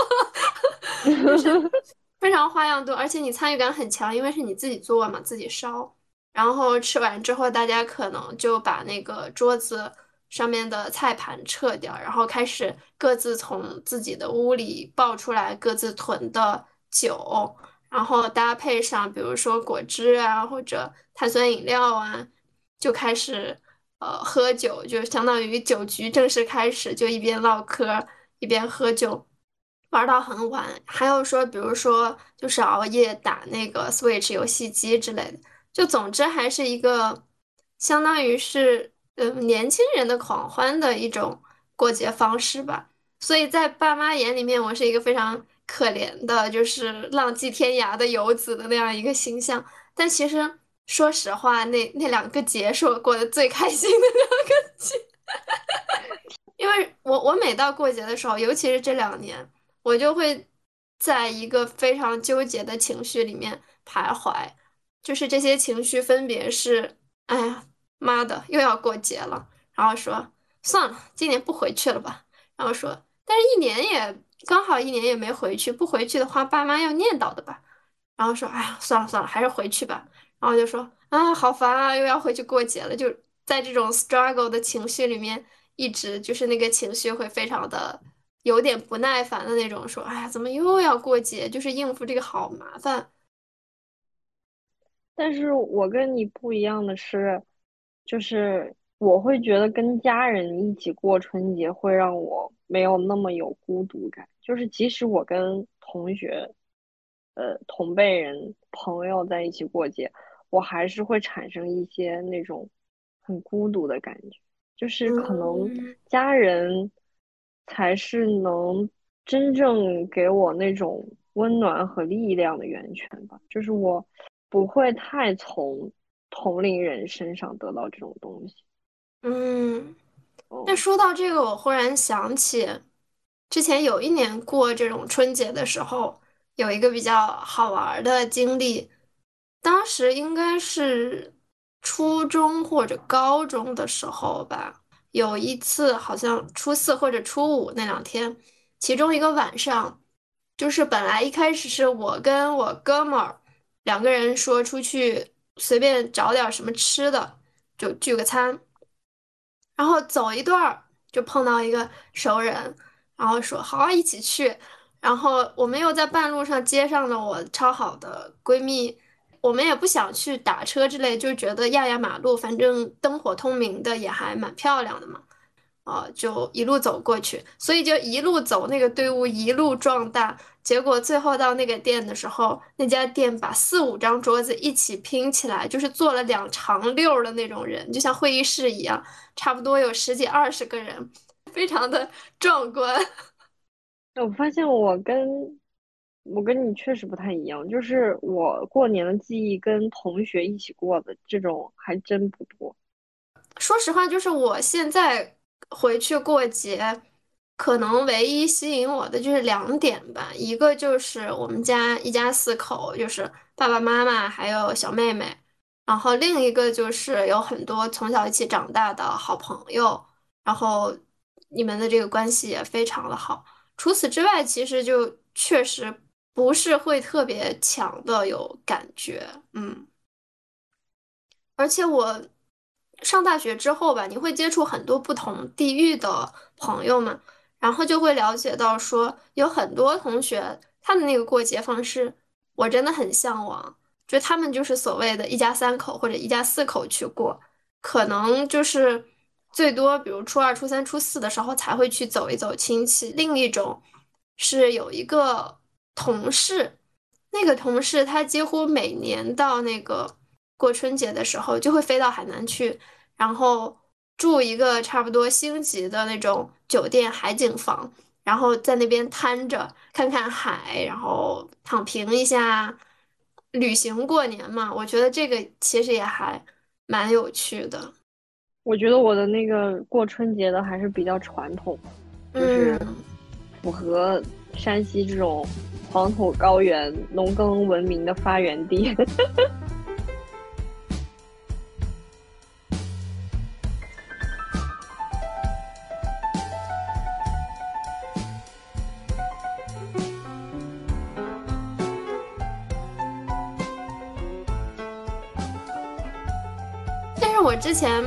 非常花样多，而且你参与感很强，因为是你自己做嘛，自己烧。然后吃完之后，大家可能就把那个桌子上面的菜盘撤掉，然后开始各自从自己的屋里抱出来各自囤的酒，然后搭配上比如说果汁啊，或者碳酸饮料啊。就开始，呃，喝酒，就相当于酒局正式开始，就一边唠嗑一边喝酒，玩到很晚。还有说，比如说，就是熬夜打那个 Switch 游戏机之类的。就总之还是一个相当于是，嗯，年轻人的狂欢的一种过节方式吧。所以在爸妈眼里面，我是一个非常可怜的，就是浪迹天涯的游子的那样一个形象。但其实。说实话，那那两个节是我过得最开心的两个节，因为我我每到过节的时候，尤其是这两年，我就会在一个非常纠结的情绪里面徘徊，就是这些情绪分别是，哎呀妈的，又要过节了，然后说算了，今年不回去了吧，然后说，但是一年也刚好一年也没回去，不回去的话，爸妈要念叨的吧，然后说，哎呀算了算了，还是回去吧。然后就说啊，好烦啊，又要回去过节了。就在这种 struggle 的情绪里面，一直就是那个情绪会非常的有点不耐烦的那种，说哎呀，怎么又要过节？就是应付这个好麻烦。但是我跟你不一样的是，就是我会觉得跟家人一起过春节会让我没有那么有孤独感。就是即使我跟同学、呃同辈人、朋友在一起过节。我还是会产生一些那种很孤独的感觉，就是可能家人才是能真正给我那种温暖和力量的源泉吧。就是我不会太从同龄人身上得到这种东西。嗯，那说到这个，我忽然想起之前有一年过这种春节的时候，有一个比较好玩的经历。当时应该是初中或者高中的时候吧，有一次好像初四或者初五那两天，其中一个晚上，就是本来一开始是我跟我哥们儿两个人说出去随便找点什么吃的，就聚个餐，然后走一段儿就碰到一个熟人，然后说好一起去，然后我们又在半路上接上了我超好的闺蜜。我们也不想去打车之类，就觉得压压马路，反正灯火通明的也还蛮漂亮的嘛。啊，就一路走过去，所以就一路走，那个队伍一路壮大。结果最后到那个店的时候，那家店把四五张桌子一起拼起来，就是坐了两长溜的那种人，就像会议室一样，差不多有十几二十个人，非常的壮观。我发现我跟我跟你确实不太一样，就是我过年的记忆跟同学一起过的这种还真不多。说实话，就是我现在回去过节。可能唯一吸引我的就是两点吧，一个就是我们家一家四口，就是爸爸妈妈还有小妹妹，然后另一个就是有很多从小一起长大的好朋友，然后你们的这个关系也非常的好。除此之外，其实就确实不是会特别强的有感觉，嗯，而且我上大学之后吧，你会接触很多不同地域的朋友们。然后就会了解到，说有很多同学他的那个过节方式，我真的很向往。就他们就是所谓的一家三口或者一家四口去过，可能就是最多比如初二、初三、初四的时候才会去走一走亲戚。另一种是有一个同事，那个同事他几乎每年到那个过春节的时候就会飞到海南去，然后。住一个差不多星级的那种酒店海景房，然后在那边瘫着看看海，然后躺平一下，旅行过年嘛。我觉得这个其实也还蛮有趣的。我觉得我的那个过春节的还是比较传统，就是符合山西这种黄土高原农耕文明的发源地。但是我之前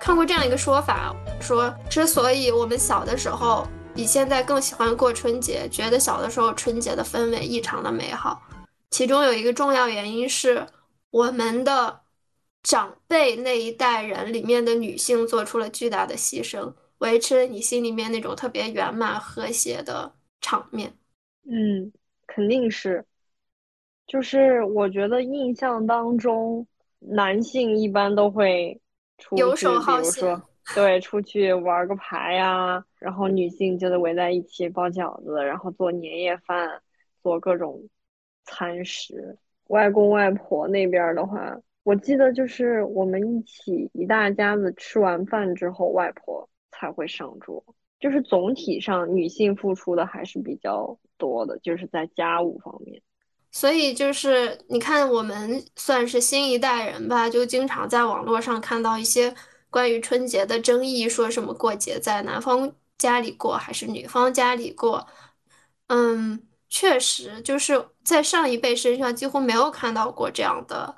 看过这样一个说法，说之所以我们小的时候比现在更喜欢过春节，觉得小的时候春节的氛围异常的美好，其中有一个重要原因是我们的长辈那一代人里面的女性做出了巨大的牺牲，维持了你心里面那种特别圆满和谐的场面。嗯，肯定是，就是我觉得印象当中。男性一般都会出去，比如说，对，出去玩个牌呀，然后女性就得围在一起包饺子，然后做年夜饭，做各种餐食。外公外婆那边的话，我记得就是我们一起一大家子吃完饭之后，外婆才会上桌。就是总体上，女性付出的还是比较多的，就是在家务方面。所以就是你看，我们算是新一代人吧，就经常在网络上看到一些关于春节的争议，说什么过节在男方家里过还是女方家里过。嗯，确实就是在上一辈身上几乎没有看到过这样的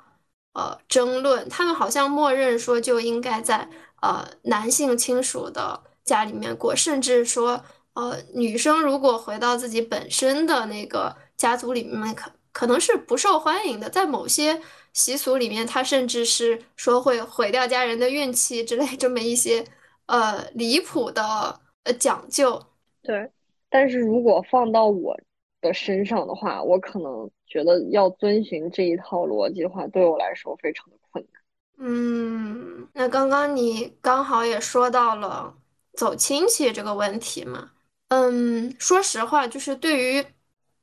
呃争论，他们好像默认说就应该在呃男性亲属的家里面过，甚至说呃女生如果回到自己本身的那个家族里面可。可能是不受欢迎的，在某些习俗里面，他甚至是说会毁掉家人的运气之类这么一些呃离谱的呃讲究。对，但是如果放到我的身上的话，我可能觉得要遵循这一套逻辑的话，对我来说非常的困难。嗯，那刚刚你刚好也说到了走亲戚这个问题嘛。嗯，说实话，就是对于。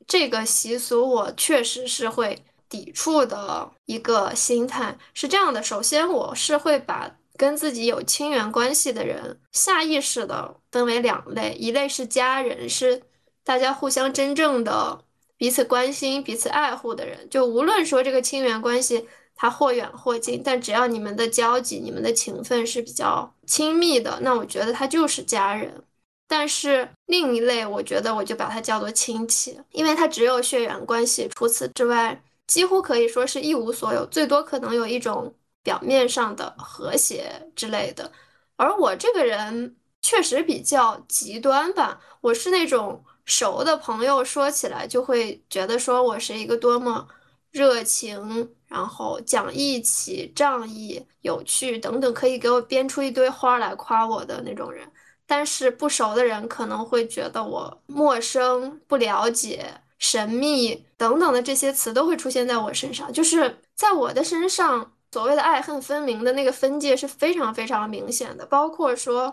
这个习俗我确实是会抵触的一个心态是这样的，首先我是会把跟自己有亲缘关系的人下意识的分为两类，一类是家人，是大家互相真正的彼此关心、彼此爱护的人，就无论说这个亲缘关系它或远或近，但只要你们的交集、你们的情分是比较亲密的，那我觉得他就是家人。但是另一类，我觉得我就把它叫做亲戚，因为它只有血缘关系，除此之外，几乎可以说是一无所有，最多可能有一种表面上的和谐之类的。而我这个人确实比较极端吧，我是那种熟的朋友说起来就会觉得说我是一个多么热情，然后讲义气、仗义、有趣等等，可以给我编出一堆花来夸我的那种人。但是不熟的人可能会觉得我陌生、不了解、神秘等等的这些词都会出现在我身上，就是在我的身上，所谓的爱恨分明的那个分界是非常非常明显的。包括说，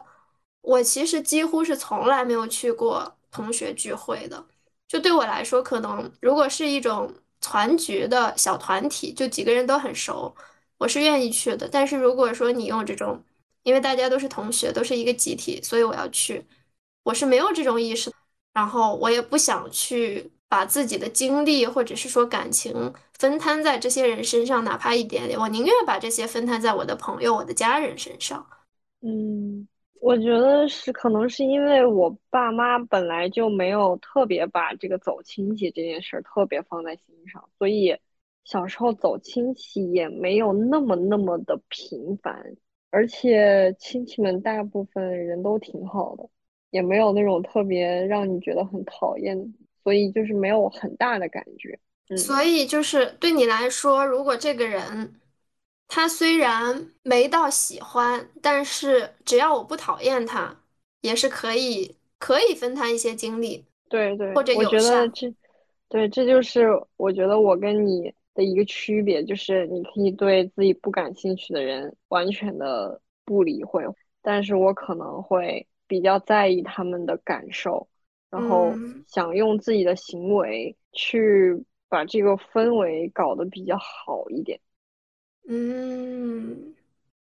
我其实几乎是从来没有去过同学聚会的，就对我来说，可能如果是一种团局的小团体，就几个人都很熟，我是愿意去的。但是如果说你用这种，因为大家都是同学，都是一个集体，所以我要去。我是没有这种意识，然后我也不想去把自己的精力或者是说感情分摊在这些人身上，哪怕一点点，我宁愿把这些分摊在我的朋友、我的家人身上。嗯，我觉得是可能是因为我爸妈本来就没有特别把这个走亲戚这件事儿特别放在心上，所以小时候走亲戚也没有那么那么的频繁。而且亲戚们大部分人都挺好的，也没有那种特别让你觉得很讨厌，所以就是没有很大的感觉。所以就是对你来说，如果这个人他虽然没到喜欢，但是只要我不讨厌他，也是可以可以分摊一些精力。对对，或者我觉得这，对，这就是我觉得我跟你。的一个区别就是，你可以对自己不感兴趣的人完全的不理会，但是我可能会比较在意他们的感受，然后想用自己的行为去把这个氛围搞得比较好一点。嗯，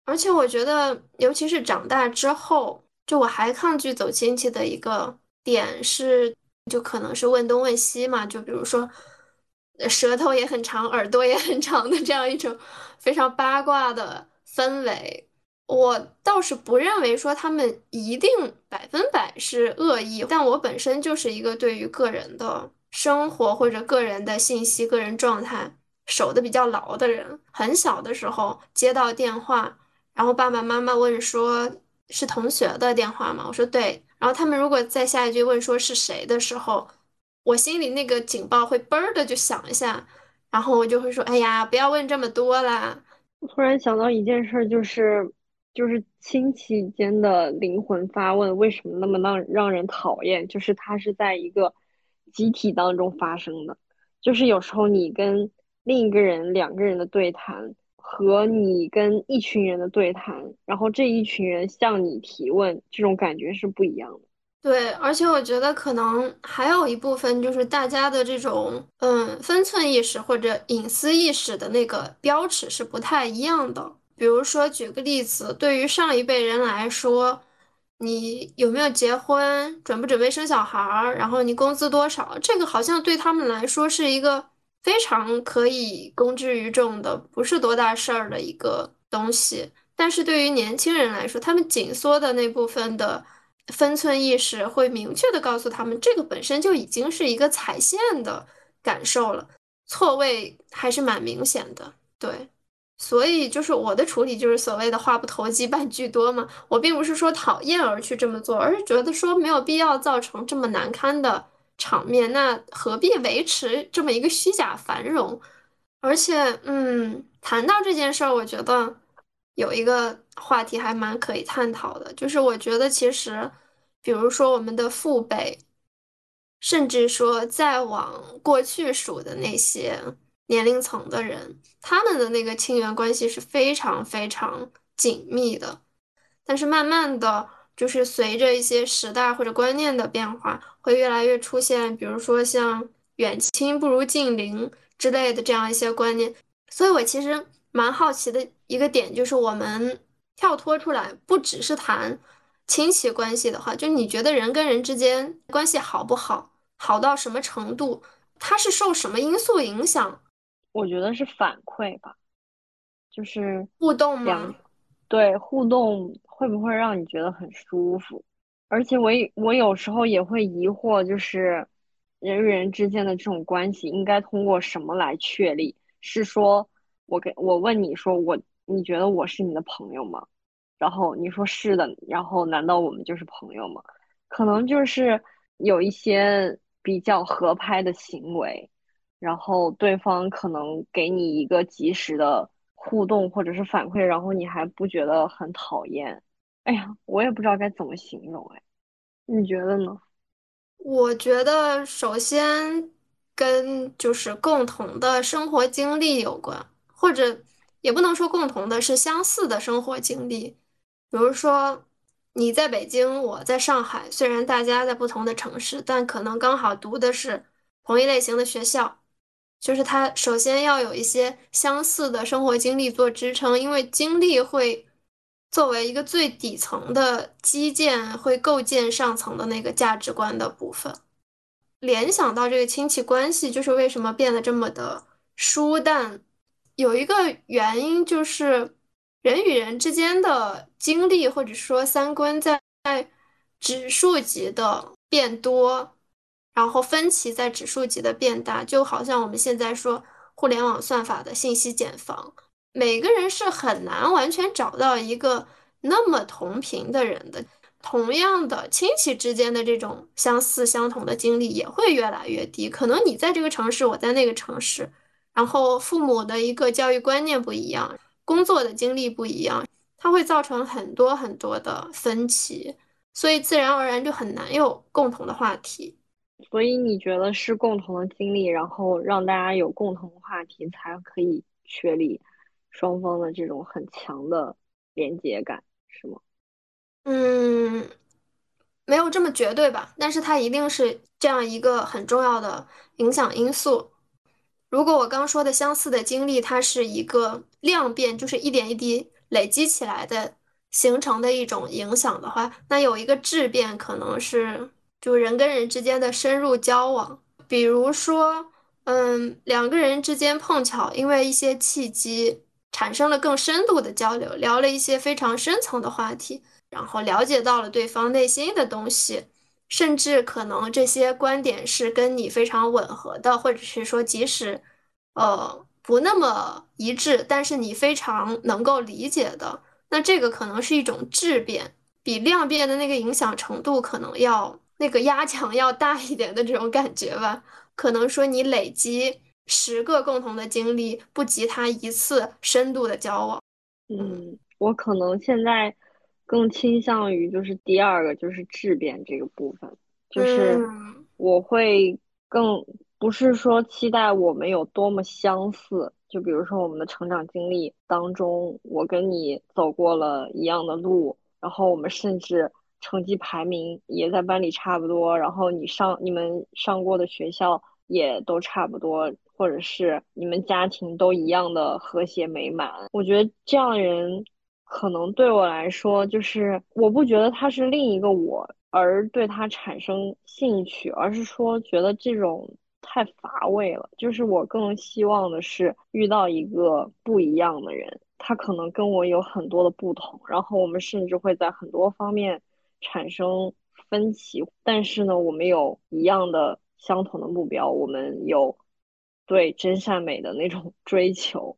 而且我觉得，尤其是长大之后，就我还抗拒走亲戚的一个点是，就可能是问东问西嘛，就比如说。舌头也很长，耳朵也很长的这样一种非常八卦的氛围，我倒是不认为说他们一定百分百是恶意，但我本身就是一个对于个人的生活或者个人的信息、个人状态守的比较牢的人。很小的时候接到电话，然后爸爸妈妈问说是同学的电话吗？我说对，然后他们如果在下一句问说是谁的时候。我心里那个警报会嘣儿的就响一下，然后我就会说：“哎呀，不要问这么多啦。”突然想到一件事，就是就是亲戚间的灵魂发问，为什么那么让让人讨厌？就是它是在一个集体当中发生的，就是有时候你跟另一个人两个人的对谈，和你跟一群人的对谈，然后这一群人向你提问，这种感觉是不一样的。对，而且我觉得可能还有一部分就是大家的这种嗯分寸意识或者隐私意识的那个标尺是不太一样的。比如说，举个例子，对于上一辈人来说，你有没有结婚，准不准备生小孩儿，然后你工资多少，这个好像对他们来说是一个非常可以公之于众的，不是多大事儿的一个东西。但是对于年轻人来说，他们紧缩的那部分的。分寸意识会明确的告诉他们，这个本身就已经是一个踩线的感受了，错位还是蛮明显的。对，所以就是我的处理就是所谓的话不投机半句多嘛。我并不是说讨厌而去这么做，而是觉得说没有必要造成这么难堪的场面，那何必维持这么一个虚假繁荣？而且，嗯，谈到这件事儿，我觉得。有一个话题还蛮可以探讨的，就是我觉得其实，比如说我们的父辈，甚至说再往过去数的那些年龄层的人，他们的那个亲缘关系是非常非常紧密的。但是慢慢的就是随着一些时代或者观念的变化，会越来越出现，比如说像远亲不如近邻之类的这样一些观念。所以我其实。蛮好奇的一个点就是，我们跳脱出来，不只是谈亲戚关系的话，就你觉得人跟人之间关系好不好，好到什么程度，它是受什么因素影响？我觉得是反馈吧，就是互动吗？对，互动会不会让你觉得很舒服？而且我我有时候也会疑惑，就是人与人之间的这种关系应该通过什么来确立？是说？我给我问你说我你觉得我是你的朋友吗？然后你说是的，然后难道我们就是朋友吗？可能就是有一些比较合拍的行为，然后对方可能给你一个及时的互动或者是反馈，然后你还不觉得很讨厌，哎呀，我也不知道该怎么形容，哎，你觉得呢？我觉得首先跟就是共同的生活经历有关，或者也不能说共同的，是相似的生活经历。比如说你在北京，我在上海，虽然大家在不同的城市，但可能刚好读的是同一类型的学校。就是他首先要有一些相似的生活经历做支撑，因为经历会作为一个最底层的基建，会构建上层的那个价值观的部分。联想到这个亲戚关系，就是为什么变得这么的疏淡，有一个原因就是人与人之间的经历或者说三观在指数级的变多。然后分歧在指数级的变大，就好像我们现在说互联网算法的信息茧房，每个人是很难完全找到一个那么同频的人的。同样的，亲戚之间的这种相似相同的经历也会越来越低。可能你在这个城市，我在那个城市，然后父母的一个教育观念不一样，工作的经历不一样，它会造成很多很多的分歧，所以自然而然就很难有共同的话题。所以你觉得是共同的经历，然后让大家有共同话题，才可以确立双方的这种很强的连接感，是吗？嗯，没有这么绝对吧，但是它一定是这样一个很重要的影响因素。如果我刚说的相似的经历，它是一个量变，就是一点一滴累积起来的形成的一种影响的话，那有一个质变，可能是。就人跟人之间的深入交往，比如说，嗯，两个人之间碰巧因为一些契机产生了更深度的交流，聊了一些非常深层的话题，然后了解到了对方内心的东西，甚至可能这些观点是跟你非常吻合的，或者是说即使，呃，不那么一致，但是你非常能够理解的，那这个可能是一种质变，比量变的那个影响程度可能要。那个压强要大一点的这种感觉吧，可能说你累积十个共同的经历，不及他一次深度的交往。嗯，我可能现在更倾向于就是第二个，就是质变这个部分，就是我会更不是说期待我们有多么相似，就比如说我们的成长经历当中，我跟你走过了一样的路，然后我们甚至。成绩排名也在班里差不多，然后你上你们上过的学校也都差不多，或者是你们家庭都一样的和谐美满。我觉得这样的人，可能对我来说，就是我不觉得他是另一个我，而对他产生兴趣，而是说觉得这种太乏味了。就是我更希望的是遇到一个不一样的人，他可能跟我有很多的不同，然后我们甚至会在很多方面。产生分歧，但是呢，我们有一样的相同的目标，我们有对真善美的那种 追求，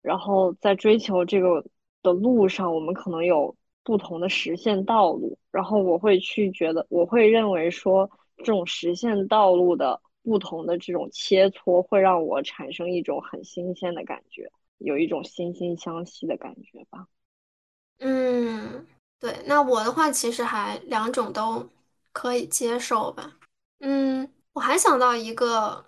然后在追求这个的路上，我们可能有不同的实现道路，然后我会去觉得，我会认为说，这种实现道路的不同的这种切磋，会让我产生一种很新鲜的感觉，有一种惺惺相惜的感觉吧。嗯。对，那我的话其实还两种都可以接受吧。嗯，我还想到一个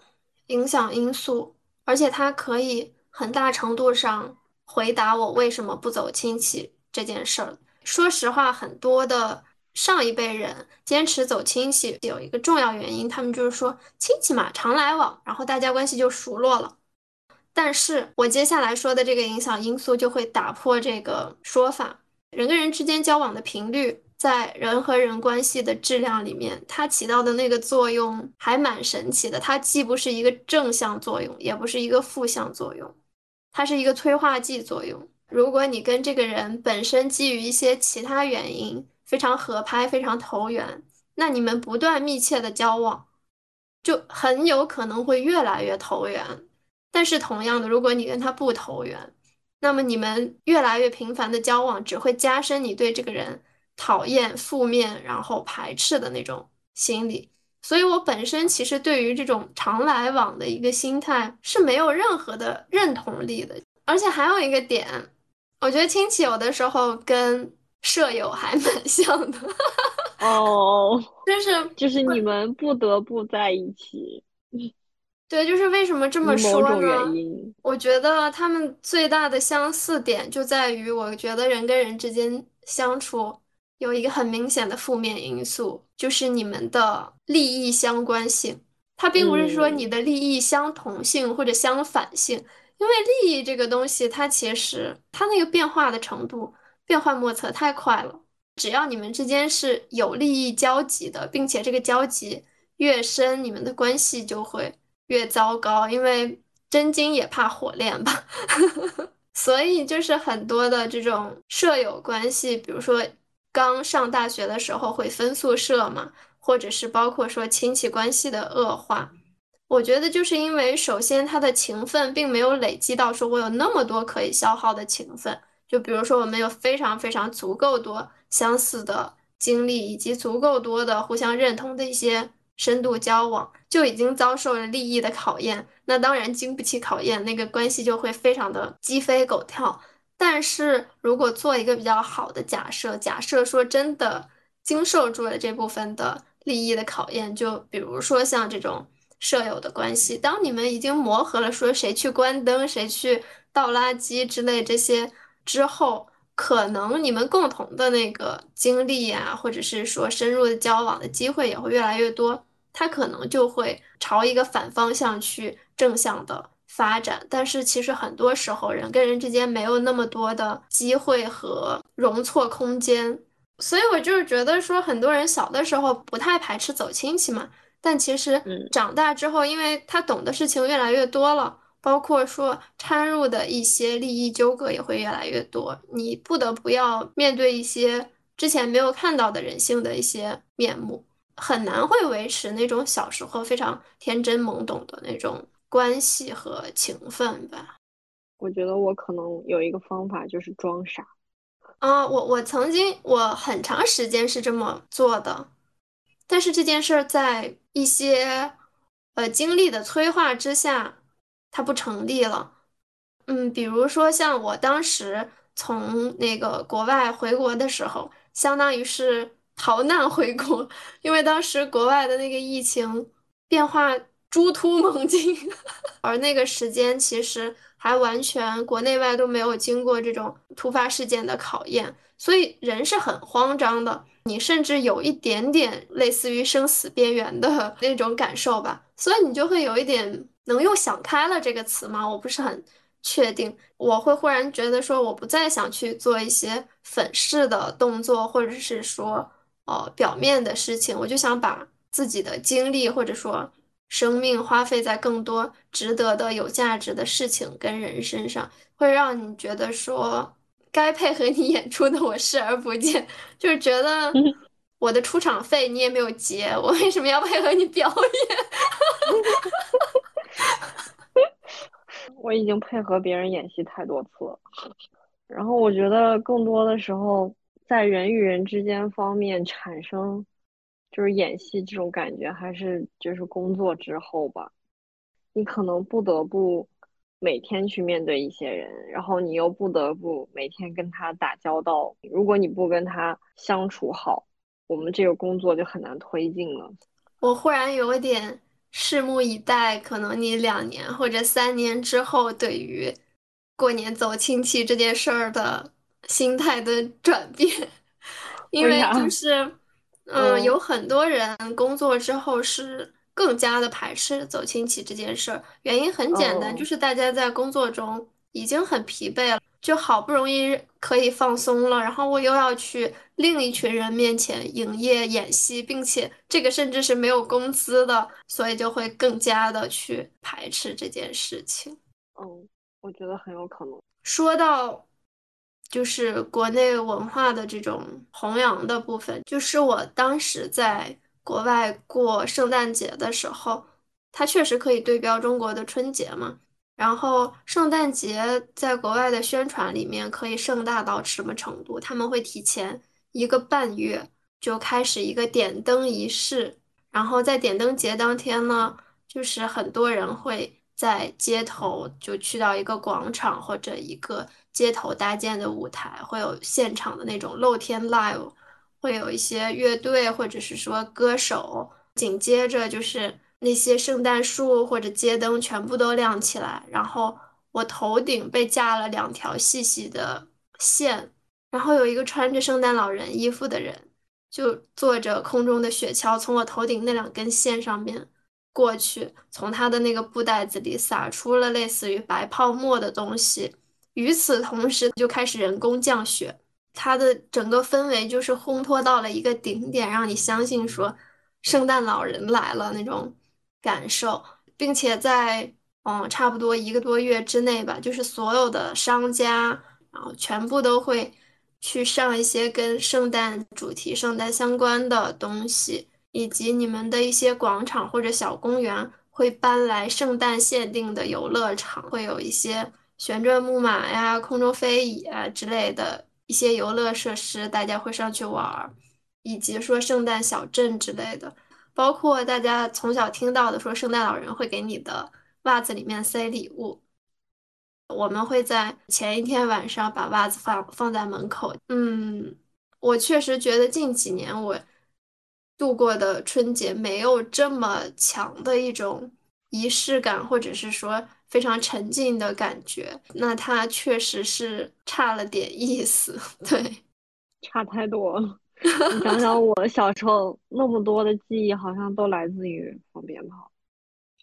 影响因素，而且它可以很大程度上回答我为什么不走亲戚这件事儿。说实话，很多的上一辈人坚持走亲戚，有一个重要原因，他们就是说亲戚嘛，常来往，然后大家关系就熟络了。但是我接下来说的这个影响因素就会打破这个说法。人跟人之间交往的频率，在人和人关系的质量里面，它起到的那个作用还蛮神奇的。它既不是一个正向作用，也不是一个负向作用，它是一个催化剂作用。如果你跟这个人本身基于一些其他原因非常合拍、非常投缘，那你们不断密切的交往，就很有可能会越来越投缘。但是同样的，如果你跟他不投缘，那么你们越来越频繁的交往，只会加深你对这个人讨厌、负面，然后排斥的那种心理。所以我本身其实对于这种常来往的一个心态是没有任何的认同力的。而且还有一个点，我觉得亲戚有的时候跟舍友还蛮 像的。哦，就是就是你们不得不在一起。对，就是为什么这么说呢？我觉得他们最大的相似点就在于，我觉得人跟人之间相处有一个很明显的负面因素，就是你们的利益相关性。它并不是说你的利益相同性或者相反性，因为利益这个东西，它其实它那个变化的程度变幻莫测，太快了。只要你们之间是有利益交集的，并且这个交集越深，你们的关系就会。越糟糕，因为真金也怕火炼吧，所以就是很多的这种舍友关系，比如说刚上大学的时候会分宿舍嘛，或者是包括说亲戚关系的恶化，我觉得就是因为首先他的情分并没有累积到说我有那么多可以消耗的情分，就比如说我们有非常非常足够多相似的经历，以及足够多的互相认同的一些。深度交往就已经遭受了利益的考验，那当然经不起考验，那个关系就会非常的鸡飞狗跳。但是如果做一个比较好的假设，假设说真的经受住了这部分的利益的考验，就比如说像这种舍友的关系，当你们已经磨合了，说谁去关灯，谁去倒垃圾之类这些之后。可能你们共同的那个经历呀，或者是说深入的交往的机会也会越来越多，他可能就会朝一个反方向去正向的发展。但是其实很多时候人跟人之间没有那么多的机会和容错空间，所以我就是觉得说很多人小的时候不太排斥走亲戚嘛，但其实长大之后，因为他懂的事情越来越多了。包括说掺入的一些利益纠葛也会越来越多，你不得不要面对一些之前没有看到的人性的一些面目，很难会维持那种小时候非常天真懵懂的那种关系和情分吧。我觉得我可能有一个方法，就是装傻。啊，我我曾经我很长时间是这么做的，但是这件事儿在一些呃经历的催化之下。它不成立了，嗯，比如说像我当时从那个国外回国的时候，相当于是逃难回国，因为当时国外的那个疫情变化猪突猛进，而那个时间其实还完全国内外都没有经过这种突发事件的考验，所以人是很慌张的，你甚至有一点点类似于生死边缘的 那种感受吧，所以你就会有一点。能用“想开了”这个词吗？我不是很确定。我会忽然觉得说，我不再想去做一些粉饰的动作，或者是说，呃，表面的事情。我就想把自己的精力或者说生命花费在更多值得的、有价值的事情跟人身上，会让你觉得说，该配合你演出的我视而不见，就是觉得我的出场费你也没有结，我为什么要配合你表演？我已经配合别人演戏太多次了，然后我觉得更多的时候，在人与人之间方面产生就是演戏这种感觉，还是就是工作之后吧。你可能不得不每天去面对一些人，然后你又不得不每天跟他打交道。如果你不跟他相处好，我们这个工作就很难推进了。我忽然有点。拭目以待，可能你两年或者三年之后，对于过年走亲戚这件事儿的心态的转变，因为就是，嗯，有很多人工作之后是更加的排斥走亲戚这件事儿，原因很简单，就是大家在工作中已经很疲惫了。就好不容易可以放松了，然后我又要去另一群人面前营业演戏，并且这个甚至是没有工资的，所以就会更加的去排斥这件事情。嗯，我觉得很有可能。说到就是国内文化的这种弘扬的部分，就是我当时在国外过圣诞节的时候，它确实可以对标中国的春节嘛。然后圣诞节在国外的宣传里面可以盛大到什么程度？他们会提前一个半月就开始一个点灯仪式，然后在点灯节当天呢，就是很多人会在街头就去到一个广场或者一个街头搭建的舞台，会有现场的那种露天 live，会有一些乐队或者是说歌手，紧接着就是那些圣诞树或者街灯全部都亮起来，然后我头顶被架了两条细细的线，然后有一个穿着圣诞老人衣服的人就坐着空中的雪橇从我头顶那两根线上面。过去，从他的那个布袋子里撒出了类似于白泡沫的东西。与此同时，就开始人工降雪。它的整个氛围就是烘托到了一个顶点，让你相信说圣诞老人来了那种感受，并且在嗯差不多一个多月之内吧，就是所有的商家，然后全部都会去上一些跟圣诞主题、圣诞相关的东西。以及你们的一些广场或者小公园会搬来圣诞限定的游乐场，会有一些旋转木马呀、空中飞椅啊之类的一些游乐设施，大家会上去玩儿，以及说圣诞小镇之类的，包括大家从小听到的说圣诞老人会给你的袜子里面塞礼物，我们会在前一天晚上把袜子放放在门口。嗯，我确实觉得近几年我。度过的春节没有这么强的一种仪式感，或者是说非常沉浸的感觉，那它确实是差了点意思。对，差太多了。你想想，我小时候那么多的记忆，好像都来自于放鞭炮。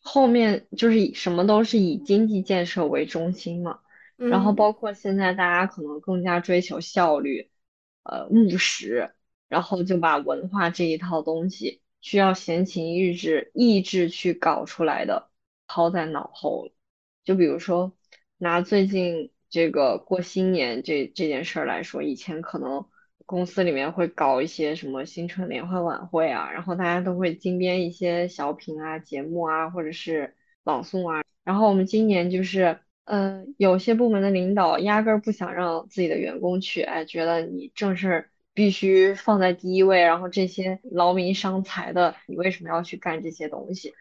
后面就是以什么都是以经济建设为中心嘛，然后包括现在大家可能更加追求效率，呃，务实。然后就把文化这一套东西需要闲情逸致、意志去搞出来的抛在脑后了。就比如说拿最近这个过新年这这件事儿来说，以前可能公司里面会搞一些什么新春联欢晚会啊，然后大家都会精编一些小品啊、节目啊，或者是朗诵啊。然后我们今年就是，嗯，有些部门的领导压根儿不想让自己的员工去，哎，觉得你正事儿。必须放在第一位，然后这些劳民伤财的，你为什么要去干这些东西？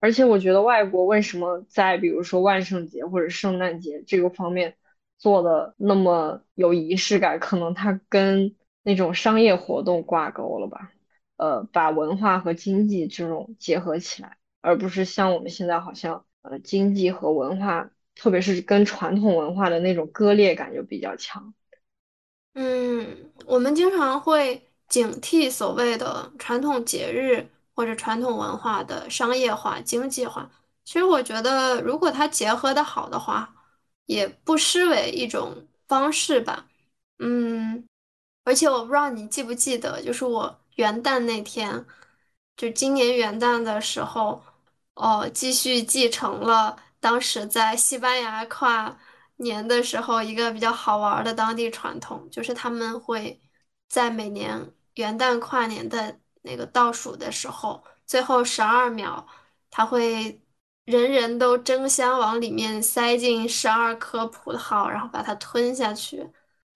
而且我觉得外国为什么在比如说万圣节或者圣诞节这个方面做的那么有仪式感？可能它跟那种商业活动挂钩了吧？呃，把文化和经济这种结合起来，而不是像我们现在好像呃经济和文化，特别是跟传统文化的那种割裂感就比较强。嗯，我们经常会警惕所谓的传统节日或者传统文化的商业化、经济化。其实我觉得，如果它结合的好的话，也不失为一种方式吧。嗯，而且我不知道你记不记得，就是我元旦那天，就今年元旦的时候，哦，继续继承了当时在西班牙跨。年的时候，一个比较好玩的当地传统，就是他们会在每年元旦跨年的那个倒数的时候，最后十二秒，他会人人都争相往里面塞进十二颗葡萄，然后把它吞下去。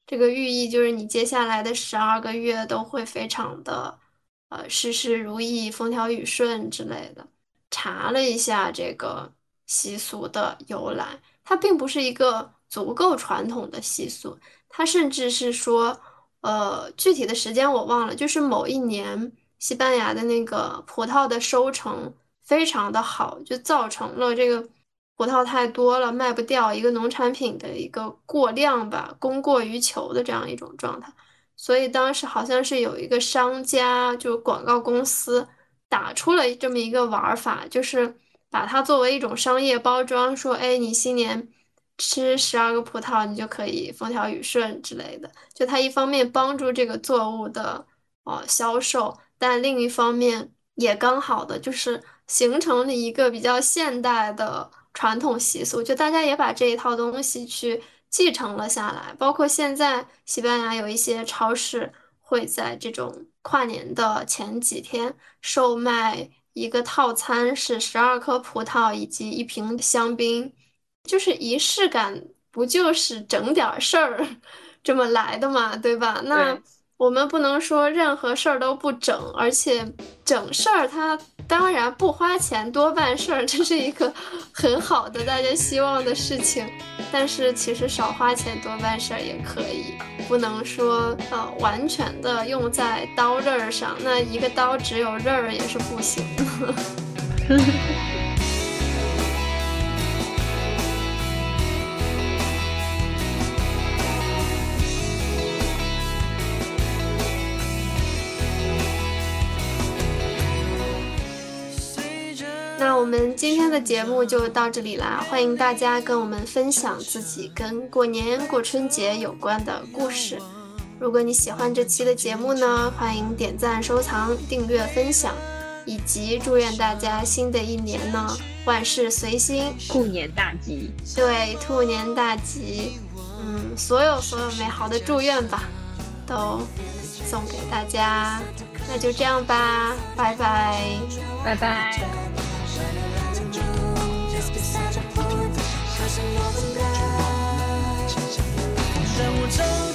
这个寓意就是你接下来的十二个月都会非常的呃事事如意、风调雨顺之类的。查了一下这个习俗的由来。它并不是一个足够传统的习俗，它甚至是说，呃，具体的时间我忘了，就是某一年西班牙的那个葡萄的收成非常的好，就造成了这个葡萄太多了卖不掉，一个农产品的一个过量吧，供过于求的这样一种状态。所以当时好像是有一个商家，就广告公司打出了这么一个玩法，就是。把它作为一种商业包装，说，哎，你新年吃十二个葡萄，你就可以风调雨顺之类的。就它一方面帮助这个作物的哦销售，但另一方面也刚好的就是形成了一个比较现代的传统习俗，就大家也把这一套东西去继承了下来。包括现在西班牙有一些超市会在这种跨年的前几天售卖。一个套餐是十二颗葡萄以及一瓶香槟，就是仪式感，不就是整点事儿 这么来的嘛，对吧？那我们不能说任何事儿都不整，而且整事儿它当然不花钱多办事儿，这是一个很好的大家希望的事情。但是其实少花钱多办事儿也可以，不能说呃完全的用在刀刃儿上，那一个刀只有刃儿也是不行的。我们今天的节目就到这里啦，欢迎大家跟我们分享自己跟过年过春节有关的故事。如果你喜欢这期的节目呢，欢迎点赞、收藏、订阅、分享，以及祝愿大家新的一年呢万事随心，兔年大吉。对，兔年大吉，嗯，所有所有美好的祝愿吧，都送给大家。那就这样吧，拜拜，拜拜。当